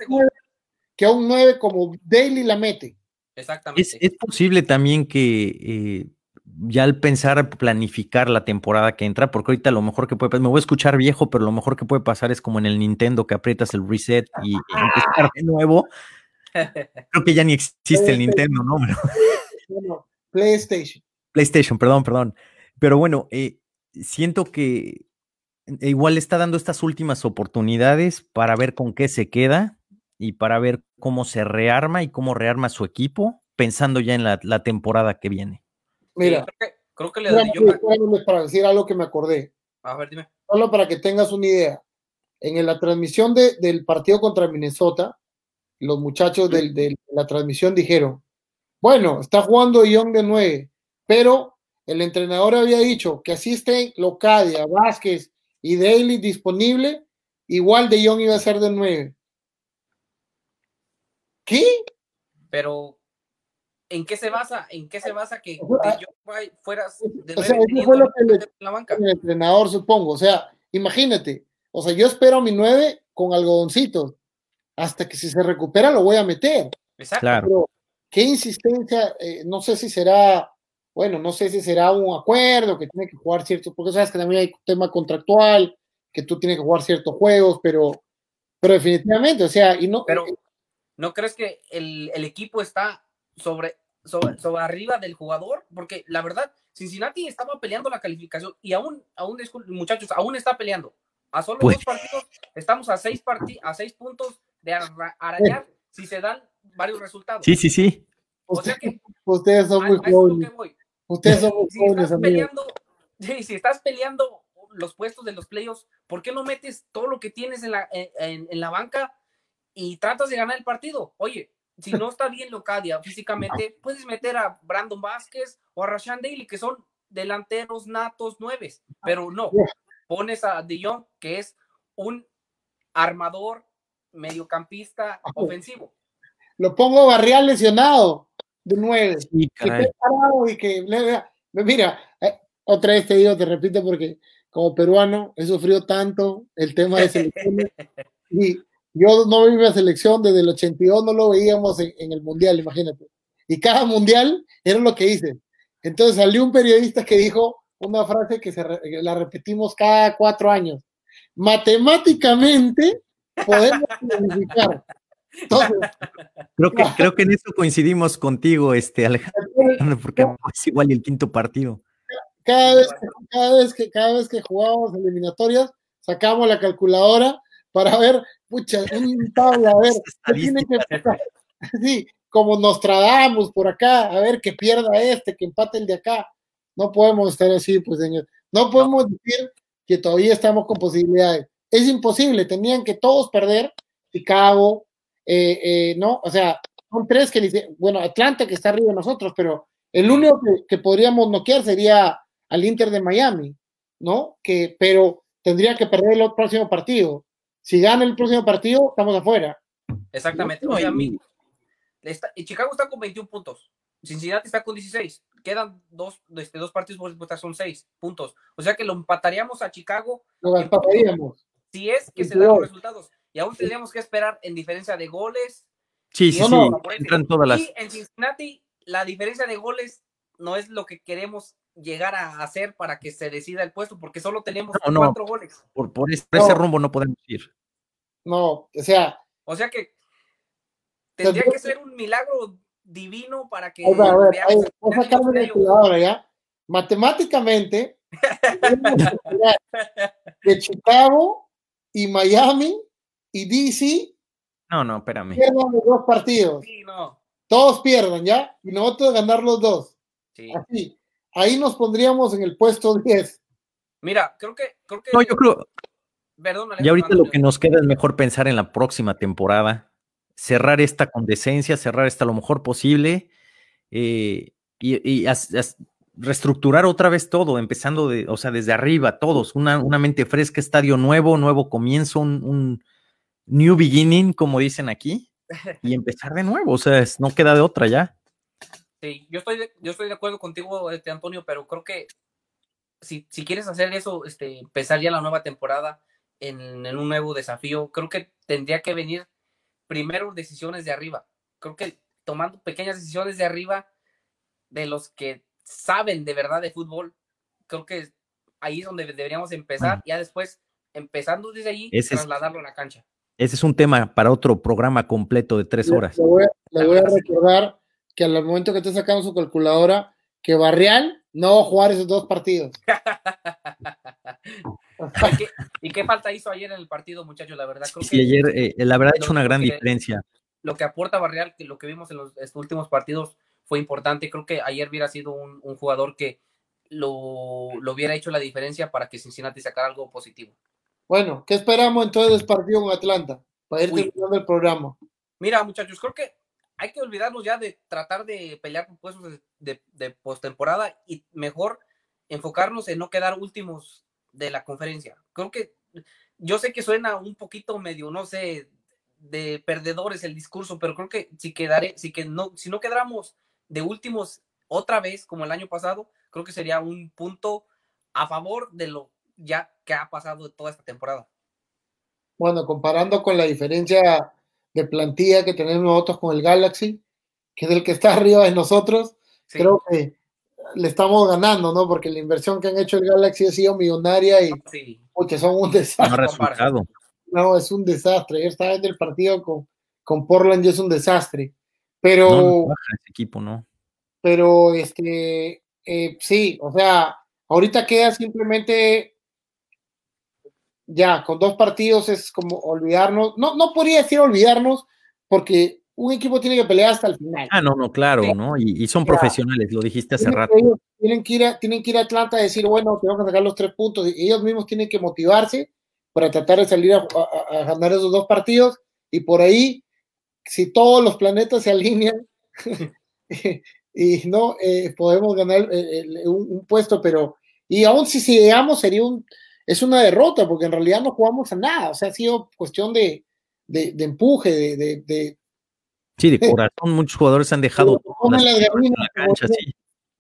que, a un 9 como Daly la mete. Exactamente. Es, es posible también que eh, ya al pensar planificar la temporada que entra, porque ahorita lo mejor que puede pasar, me voy a escuchar viejo, pero lo mejor que puede pasar es como en el Nintendo que aprietas el reset y, y empezar de nuevo. Creo que ya ni existe el Nintendo, ¿no? Bueno, PlayStation. PlayStation, perdón, perdón. Pero bueno, eh, siento que igual está dando estas últimas oportunidades para ver con qué se queda y para ver cómo se rearma y cómo rearma su equipo, pensando ya en la, la temporada que viene. Mira, creo, que, creo que, le mira, yo... para decir algo que me acordé. A ver, dime. Solo para que tengas una idea. En la transmisión de, del partido contra Minnesota, los muchachos de, de la transmisión dijeron, bueno, está jugando Young de 9, pero el entrenador había dicho que así estén Locadia, Vázquez y Daly disponible, igual de Young iba a ser de 9. ¿Qué? Pero ¿en qué se basa? ¿En qué se basa que O sea, de John fueras de o sea, eso fue lo que le- en la banca? el entrenador, supongo. O sea, imagínate. O sea, yo espero a mi 9 con algodoncitos. Hasta que si se recupera lo voy a meter. Exacto. Claro. Pero qué insistencia, eh, no sé si será, bueno, no sé si será un acuerdo que tiene que jugar ciertos, porque sabes que también hay tema contractual, que tú tienes que jugar ciertos juegos, pero, pero definitivamente, o sea, y no, Pero ¿no crees que el, el equipo está sobre, sobre, sobre arriba del jugador? Porque la verdad, Cincinnati estaba peleando la calificación y aún, aún muchachos, aún está peleando. A solo Pues- dos partidos, estamos a seis, parti a seis puntos de arra- arañar si se dan varios resultados. Sí, sí, sí. O sea que ustedes son muy jóvenes. Ustedes son muy si jóvenes, estás amigos. peleando, sí, si estás peleando los puestos de los playoffs, ¿por qué no metes todo lo que tienes en la, en, en la banca y tratas de ganar el partido? Oye, si no está bien Locadia físicamente, puedes meter a Brandon Vázquez o a Rashan Daly, que son delanteros natos nueves, pero no, pones a De Jong, que es un armador mediocampista ofensivo. Lo pongo Barrial lesionado de nueve. Sí, que esté parado y que mira, eh, otra vez te digo, te repito, porque como peruano he sufrido tanto el tema de selecciones y yo no vi la selección desde el 82, no lo veíamos en, en el mundial, imagínate. Y cada mundial era lo que hice. Entonces salió un periodista que dijo una frase que, se que la repetimos cada cuatro años. Matemáticamente podemos clasificar. Entonces, Creo que, creo que en eso coincidimos contigo, este Alejandro, porque es igual el quinto partido. cada vez, que, cada vez que cada vez que jugábamos eliminatorias, sacamos la calculadora para ver, pucha, un tabla, a ver, ¿qué tiene que pasar? Sí, como Nostradamus por acá, a ver que pierda este, que empate el de acá. No podemos estar así, pues señor. No podemos decir que todavía estamos con posibilidades. Es imposible, tenían que todos perder, Chicago, eh, eh, ¿no? O sea, son tres que dice, bueno, Atlanta que está arriba de nosotros, pero el único que, que podríamos noquear sería al Inter de Miami, ¿no? Que, pero tendría que perder el próximo partido. Si gana el próximo partido, estamos afuera. Exactamente. No, mí, está- Chicago está con 21 puntos. Cincinnati está con 16. Quedan dos, este, dos partidos por disputar, son 6 puntos. O sea que lo empataríamos a Chicago Lo empataríamos. si es que se dan los 22. resultados. Y aún tendríamos que esperar en diferencia de goles. Sí, sí, No, sí, no, entran todas las. Y en Cincinnati, la diferencia de goles no es lo que queremos llegar a hacer para que se decida el puesto, porque solo tenemos No, no. cuatro goles. Por, por ese, por ese No. rumbo no podemos ir. No, o sea, O sea que tendría que ser un milagro divino para que a ver, voy sacarme ya. Matemáticamente, tenemos que esperar que Chicago y Miami y DC No, no, espérame. pierdan los dos partidos. Sí, no. Todos pierdan, ¿ya? Y nosotros ganar los dos. Sí. Así. Ahí nos pondríamos en el puesto 10. Mira, creo que, creo que, No, yo creo, perdón, y ahorita lo que nos queda es mejor pensar en la próxima temporada, cerrar esta con decencia, cerrar esta lo mejor posible, eh, y, y as- as- reestructurar otra vez todo, empezando de, o sea, desde arriba, todos, una, una mente fresca, estadio nuevo, nuevo comienzo, un, new beginning, como dicen aquí, y empezar de nuevo, o sea, no queda de otra ya. Sí, yo estoy de, yo estoy de acuerdo contigo, este, Antonio, pero creo que si, si quieres hacer eso, este, empezar ya la nueva temporada en, en un nuevo desafío, creo que tendría que venir primero decisiones de arriba. Creo que tomando pequeñas decisiones de arriba de los que saben de verdad de fútbol, creo que ahí es donde deberíamos empezar, ya después, empezando desde ahí, trasladarlo a la cancha. Ese es un tema para otro programa completo de tres horas. Le voy, a, recordar que al momento que esté sacando su calculadora, que Barrial no va a jugar esos dos partidos. ¿Y, qué, falta hizo ayer en el partido, muchachos? La verdad, creo que ayer, eh, la verdad, ha hecho una gran diferencia. Lo que aporta Barrial, que lo que vimos en los últimos partidos, fue importante. Creo que ayer hubiera sido un, jugador que lo, lo, hubiera hecho la diferencia para que Cincinnati sacara algo positivo. Bueno, ¿qué esperamos entonces del partido con Atlanta? Para ir terminando el programa. Mira, muchachos, creo que hay que olvidarnos ya de tratar de pelear por puestos de, de, postemporada y mejor enfocarnos en no quedar últimos de la conferencia. Creo que yo sé que suena un poquito medio, no sé, de perdedores el discurso, pero creo que si quedaré, si que no, si no quedáramos de últimos otra vez, como el año pasado, creo que sería un punto a favor de lo ya que ha pasado toda esta temporada. Bueno, comparando con la diferencia de plantilla que tenemos nosotros con el Galaxy, que es el que está arriba de nosotros, creo que le estamos ganando, ¿no? Porque la inversión que han hecho el Galaxy ha sido millonaria y porque son un desastre. No, es un desastre. Yo estaba en el partido con, con Portland y es un desastre. Pero. No, equipo, ¿no? Pero, este, eh, sí, o sea, ahorita queda simplemente. Ya, con dos partidos es como olvidarnos. No, no podría decir olvidarnos, porque un equipo tiene que pelear hasta el final. Ah, no, no, claro, ¿no? Y, son profesionales, lo dijiste hace rato. tienen, que ir a, tienen que ir a Atlanta y decir, bueno, tenemos que sacar los tres puntos. Y ellos mismos tienen que motivarse para tratar de salir a, a ganar esos dos partidos. Y por ahí si todos los planetas se alinean y no eh, podemos ganar eh, un, puesto, pero y aún si, llegamos sería un es una derrota porque en realidad no jugamos a nada, o sea, ha sido cuestión de, de, empuje, de, de, Sí, de corazón, muchos jugadores han dejado la cancha, sí.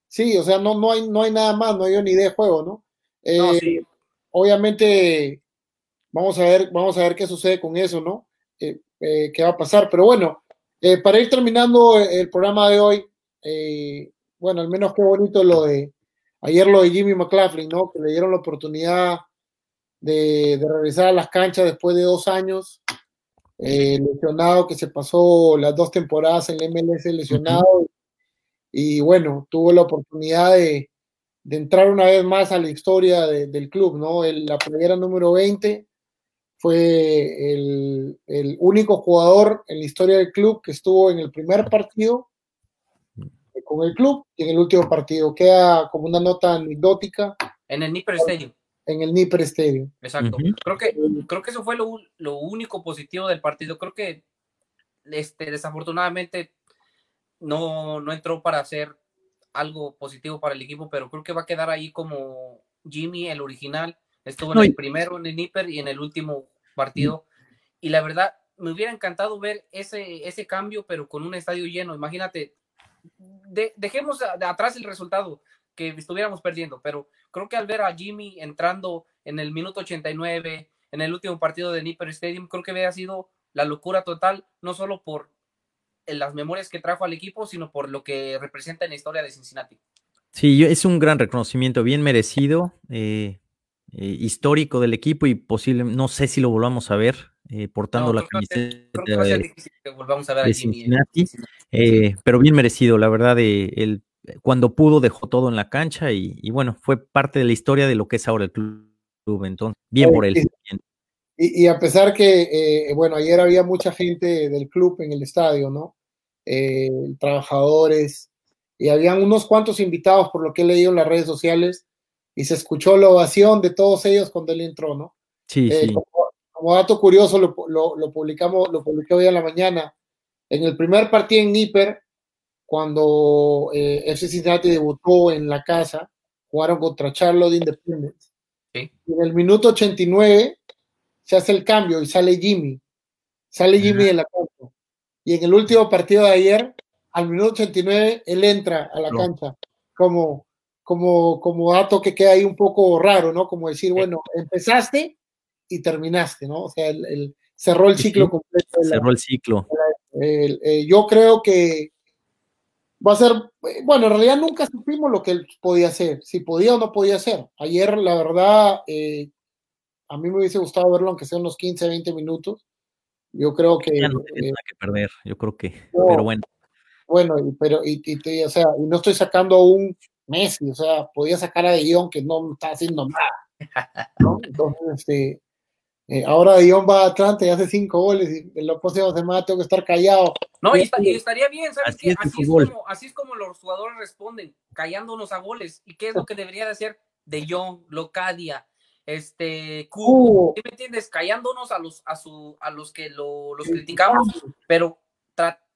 sí. o sea, no, no, hay, no hay nada más, no hay ni idea de juego, ¿no? Eh, obviamente, vamos a ver, vamos a ver qué sucede con eso, ¿no? Eh, qué va a pasar. Pero bueno, eh, para ir terminando el programa de hoy, eh, bueno, al menos qué bonito lo de ayer lo de Jimmy McLaughlin, ¿no? Que le dieron la oportunidad de, regresar a las canchas después de dos años. lesionado que se pasó las dos temporadas en el MLS lesionado y bueno, tuvo la oportunidad de, entrar una vez más a la historia del club, ¿no? la playera número 20 fue el, único jugador en la historia del club que estuvo en el primer partido con el club y en el último partido. Queda como una nota anecdótica. En el Nipper Stadium. En el Nipper Stadium. Exacto. creo, que, creo que eso fue lo, lo, único positivo del partido. Creo que este, desafortunadamente no, no entró para hacer algo positivo para el equipo, pero creo que va a quedar ahí como Jimmy, el original. Estuvo en el primero en el Nipper y en el último partido. Y la verdad, me hubiera encantado ver ese, ese cambio, pero con un estadio lleno. Imagínate, dejemos de atrás el resultado que estuviéramos perdiendo, pero creo que al ver a Jimmy entrando en el minuto 89, en el último partido de Nipper Stadium, creo que había sido la locura total, no solo por las memorias que trajo al equipo, sino por lo que representa en la historia de Cincinnati. Sí, es un gran reconocimiento, bien merecido. Eh, eh, histórico del equipo y posible, no sé si lo volvamos a ver eh, portando la camiseta de, Cincinnati, eh, pero bien merecido, la verdad, el, cuando pudo dejó todo en la cancha y, bueno, fue parte de la historia de lo que es ahora el club, entonces, bien por él. Y, a pesar que, bueno, ayer había mucha gente del club en el estadio, ¿no? trabajadores, y habían unos cuantos invitados por lo que he leído en las redes sociales, y se escuchó la ovación de todos ellos cuando él entró, ¿no? Sí, eh, sí. Como, dato curioso, lo, lo, publicamos, lo publiqué hoy en la mañana. En el primer partido en Níper, cuando eh, FC Cincinnati debutó en la casa, jugaron contra Charlotte Independence. Sí. En el minuto 89 se hace el cambio y sale Jimmy. Sale Jimmy de la cancha. Y en el último partido de ayer, al minuto 89, él entra a la No. cancha como, como, como dato que queda ahí un poco raro, ¿no? Como decir, bueno, empezaste y terminaste, ¿no? O sea, el, el- cerró el ciclo completo. de la- Cerró el ciclo. el- eh, yo creo que va a ser, bueno, en realidad nunca supimos lo que él podía hacer, si podía o no podía hacer. Ayer, la verdad, eh, a mí me hubiese gustado verlo, aunque sea unos 15, 20 minutos. Yo creo que, Ya no tiene eh, nada que perder, yo creo que. no. Pero bueno, bueno, pero, y, y o sea, y no estoy sacando a un Messi, o sea, podía sacar a De Jong que no está haciendo nada. ¿no? Entonces, este, eh, ahora De Jong va a Atlanta y hace cinco goles y en la próxima semana tengo que estar callado. No, y, está- y estaría bien, ¿sabes Así qué? es Así es, como, así es como los jugadores responden, callándonos a goles. ¿Y qué es lo que debería de hacer De Jong, Locadia, este, Cubo? Uh, ¿Sí me entiendes? Callándonos a los, a su, a los que lo, los criticamos, pero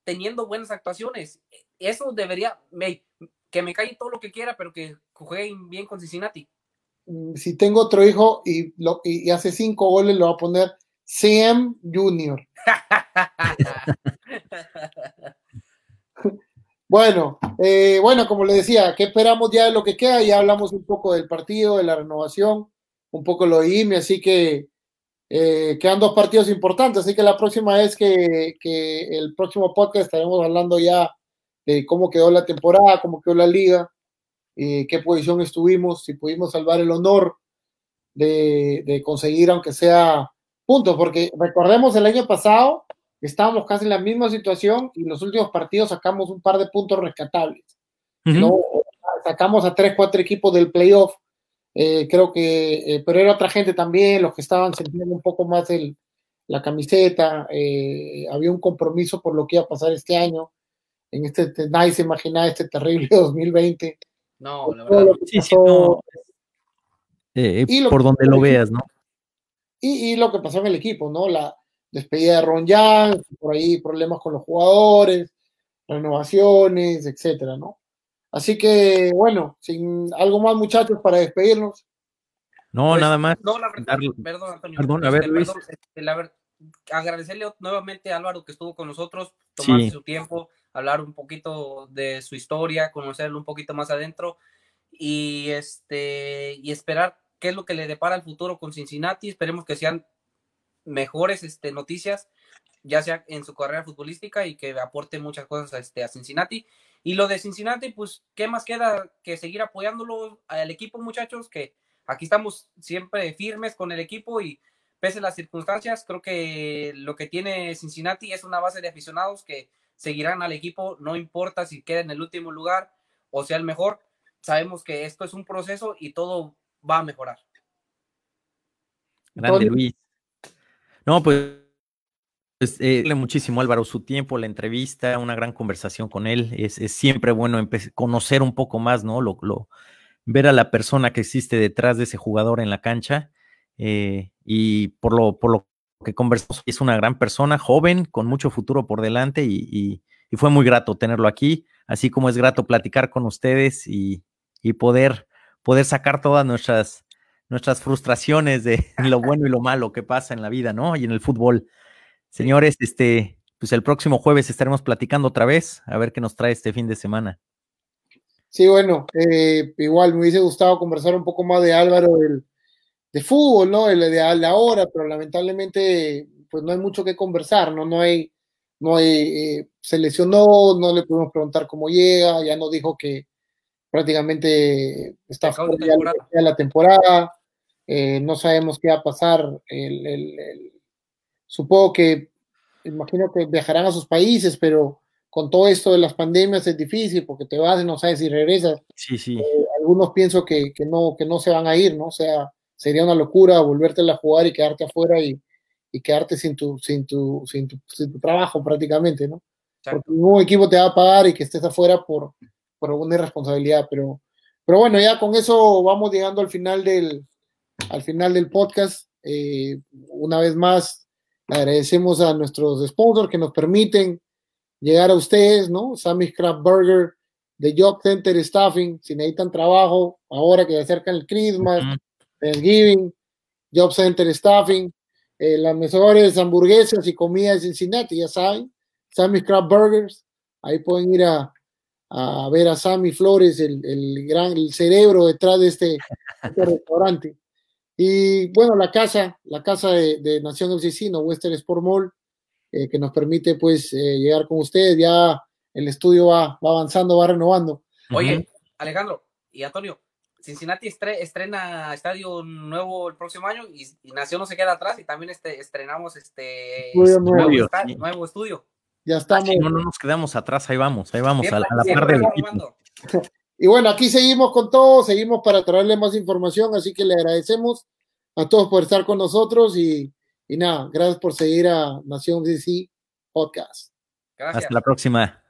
teniendo buenas actuaciones. Eso debería, me- que me calle todo lo que quiera, pero que jueguen bien con Cincinnati. Mm, si tengo otro hijo y, lo, y, y hace cinco goles, lo va a poner Sam Junior. Bueno, eh, bueno, como le decía, ¿qué esperamos ya de lo que queda? Ya hablamos un poco del partido, de la renovación, un poco lo de IME, así que eh, quedan dos partidos importantes, así que la próxima vez que, que el próximo podcast estaremos hablando ya de cómo quedó la temporada, cómo quedó la liga, eh, qué posición estuvimos, si pudimos salvar el honor de, de conseguir, aunque sea puntos, porque recordemos el año pasado estábamos casi en la misma situación y en los últimos partidos sacamos un par de puntos rescatables. Ujú. ¿no? Sacamos a tres, cuatro equipos del playoff. eh, creo que, eh, pero era otra gente también, los que estaban sintiendo un poco más el, la camiseta. eh, había un compromiso por lo que iba a pasar este año. En este, te- nadie se imaginaba este terrible 2020. No, la verdad. Sí, sí, no. Eh, eh, Y por donde lo veas, ¿no? y, y lo que pasó en el equipo, ¿no? La despedida de Ron Young, por ahí problemas con los jugadores, renovaciones, etcétera, ¿no? Así que, bueno, sin algo más, muchachos, para despedirnos. No, Pues, nada más. No, la verdad, darle- perdón, Antonio. Perdón, a ver, Este, Luis. perdón, este, la ver- agradecerle nuevamente a Álvaro que estuvo con nosotros, tomarse Sí. su tiempo, hablar un poquito de su historia, conocerlo un poquito más adentro y este y esperar qué es lo que le depara el futuro con Cincinnati. Esperemos que sean mejores este, noticias, ya sea en su carrera futbolística y que aporte muchas cosas a, este, a Cincinnati. Y lo de Cincinnati, pues, ¿qué más queda que seguir apoyándolo al equipo, muchachos? Que aquí estamos siempre firmes con el equipo y pese a las circunstancias, creo que lo que tiene Cincinnati es una base de aficionados que seguirán al equipo, no importa si queda en el último lugar o sea el mejor, sabemos que esto es un proceso y todo va a mejorar. Grande. Luis. No, pues, pues eh, muchísimo Álvaro su tiempo, la entrevista, una gran conversación con él. Es, es siempre bueno conocer un poco más, ¿no? Lo, lo, ver a la persona que existe detrás de ese jugador en la cancha. eh, y por lo, por lo que conversamos, es una gran persona, joven, con mucho futuro por delante y, y- y fue muy grato tenerlo aquí, así como es grato platicar con ustedes y, y poder, poder sacar todas nuestras, nuestras frustraciones de lo bueno y lo malo que pasa en la vida, ¿no? Y en el fútbol. Señores, este, pues el próximo jueves estaremos platicando otra vez, a ver qué nos trae este fin de semana. Sí, bueno, eh, igual me hubiese gustado conversar un poco más de Álvaro del, de fútbol, ¿no? El de la hora, pero lamentablemente, pues no hay mucho que conversar, ¿no? No hay, no hay, eh, se lesionó, no le pudimos preguntar cómo llega, ya nos dijo que prácticamente está de fuera temporada. ya la temporada, eh, no sabemos qué va a pasar, el, el- el- supongo que, imagino que viajarán a sus países, pero con todo esto de las pandemias es difícil porque te vas y no sabes si regresas. Sí, sí. Algunos pienso que, que no, que no se van a ir, ¿no? O sea, sería una locura volverte a jugar y quedarte afuera y, y quedarte sin tu, sin, tu, sin, tu, sin tu trabajo prácticamente, ¿no? Exacto. Porque ningún equipo te va a pagar y que estés afuera por, por alguna irresponsabilidad. Pero, pero bueno, ya con eso vamos llegando al final del, al final del podcast. Eh, una vez más, le agradecemos a nuestros sponsors que nos permiten llegar a ustedes, ¿no? Sammy's Craft Burger, de Job Center Staffing, si necesitan trabajo, ahora que se acerca el Christmas, Thanksgiving, Job Center Staffing, eh, las mejores hamburguesas y comida de Cincinnati, ya saben, Sammy's Craft Burgers, ahí pueden ir a, a ver a Sammy Flores, el, el gran el cerebro detrás de este, este restaurante. Y bueno, la casa, la casa de, de Nación Oficino, Western Sport Mall, eh, que nos permite pues eh, llegar con ustedes. Ya el estudio va, va avanzando, va renovando. Oye, Alejandro y Antonio, Cincinnati estrena estadio nuevo el próximo año y, Nación no se queda atrás y también este, estrenamos este nuevo, nuevo, estudio. Ya estamos. no, no nos quedamos atrás, ahí vamos, ahí vamos, a, la par del equipo. Y bueno, aquí seguimos con todo, seguimos para traerle más información, así que le agradecemos a todos por estar con nosotros y, y nada, gracias por seguir a Nación DC Podcast. Hasta la próxima.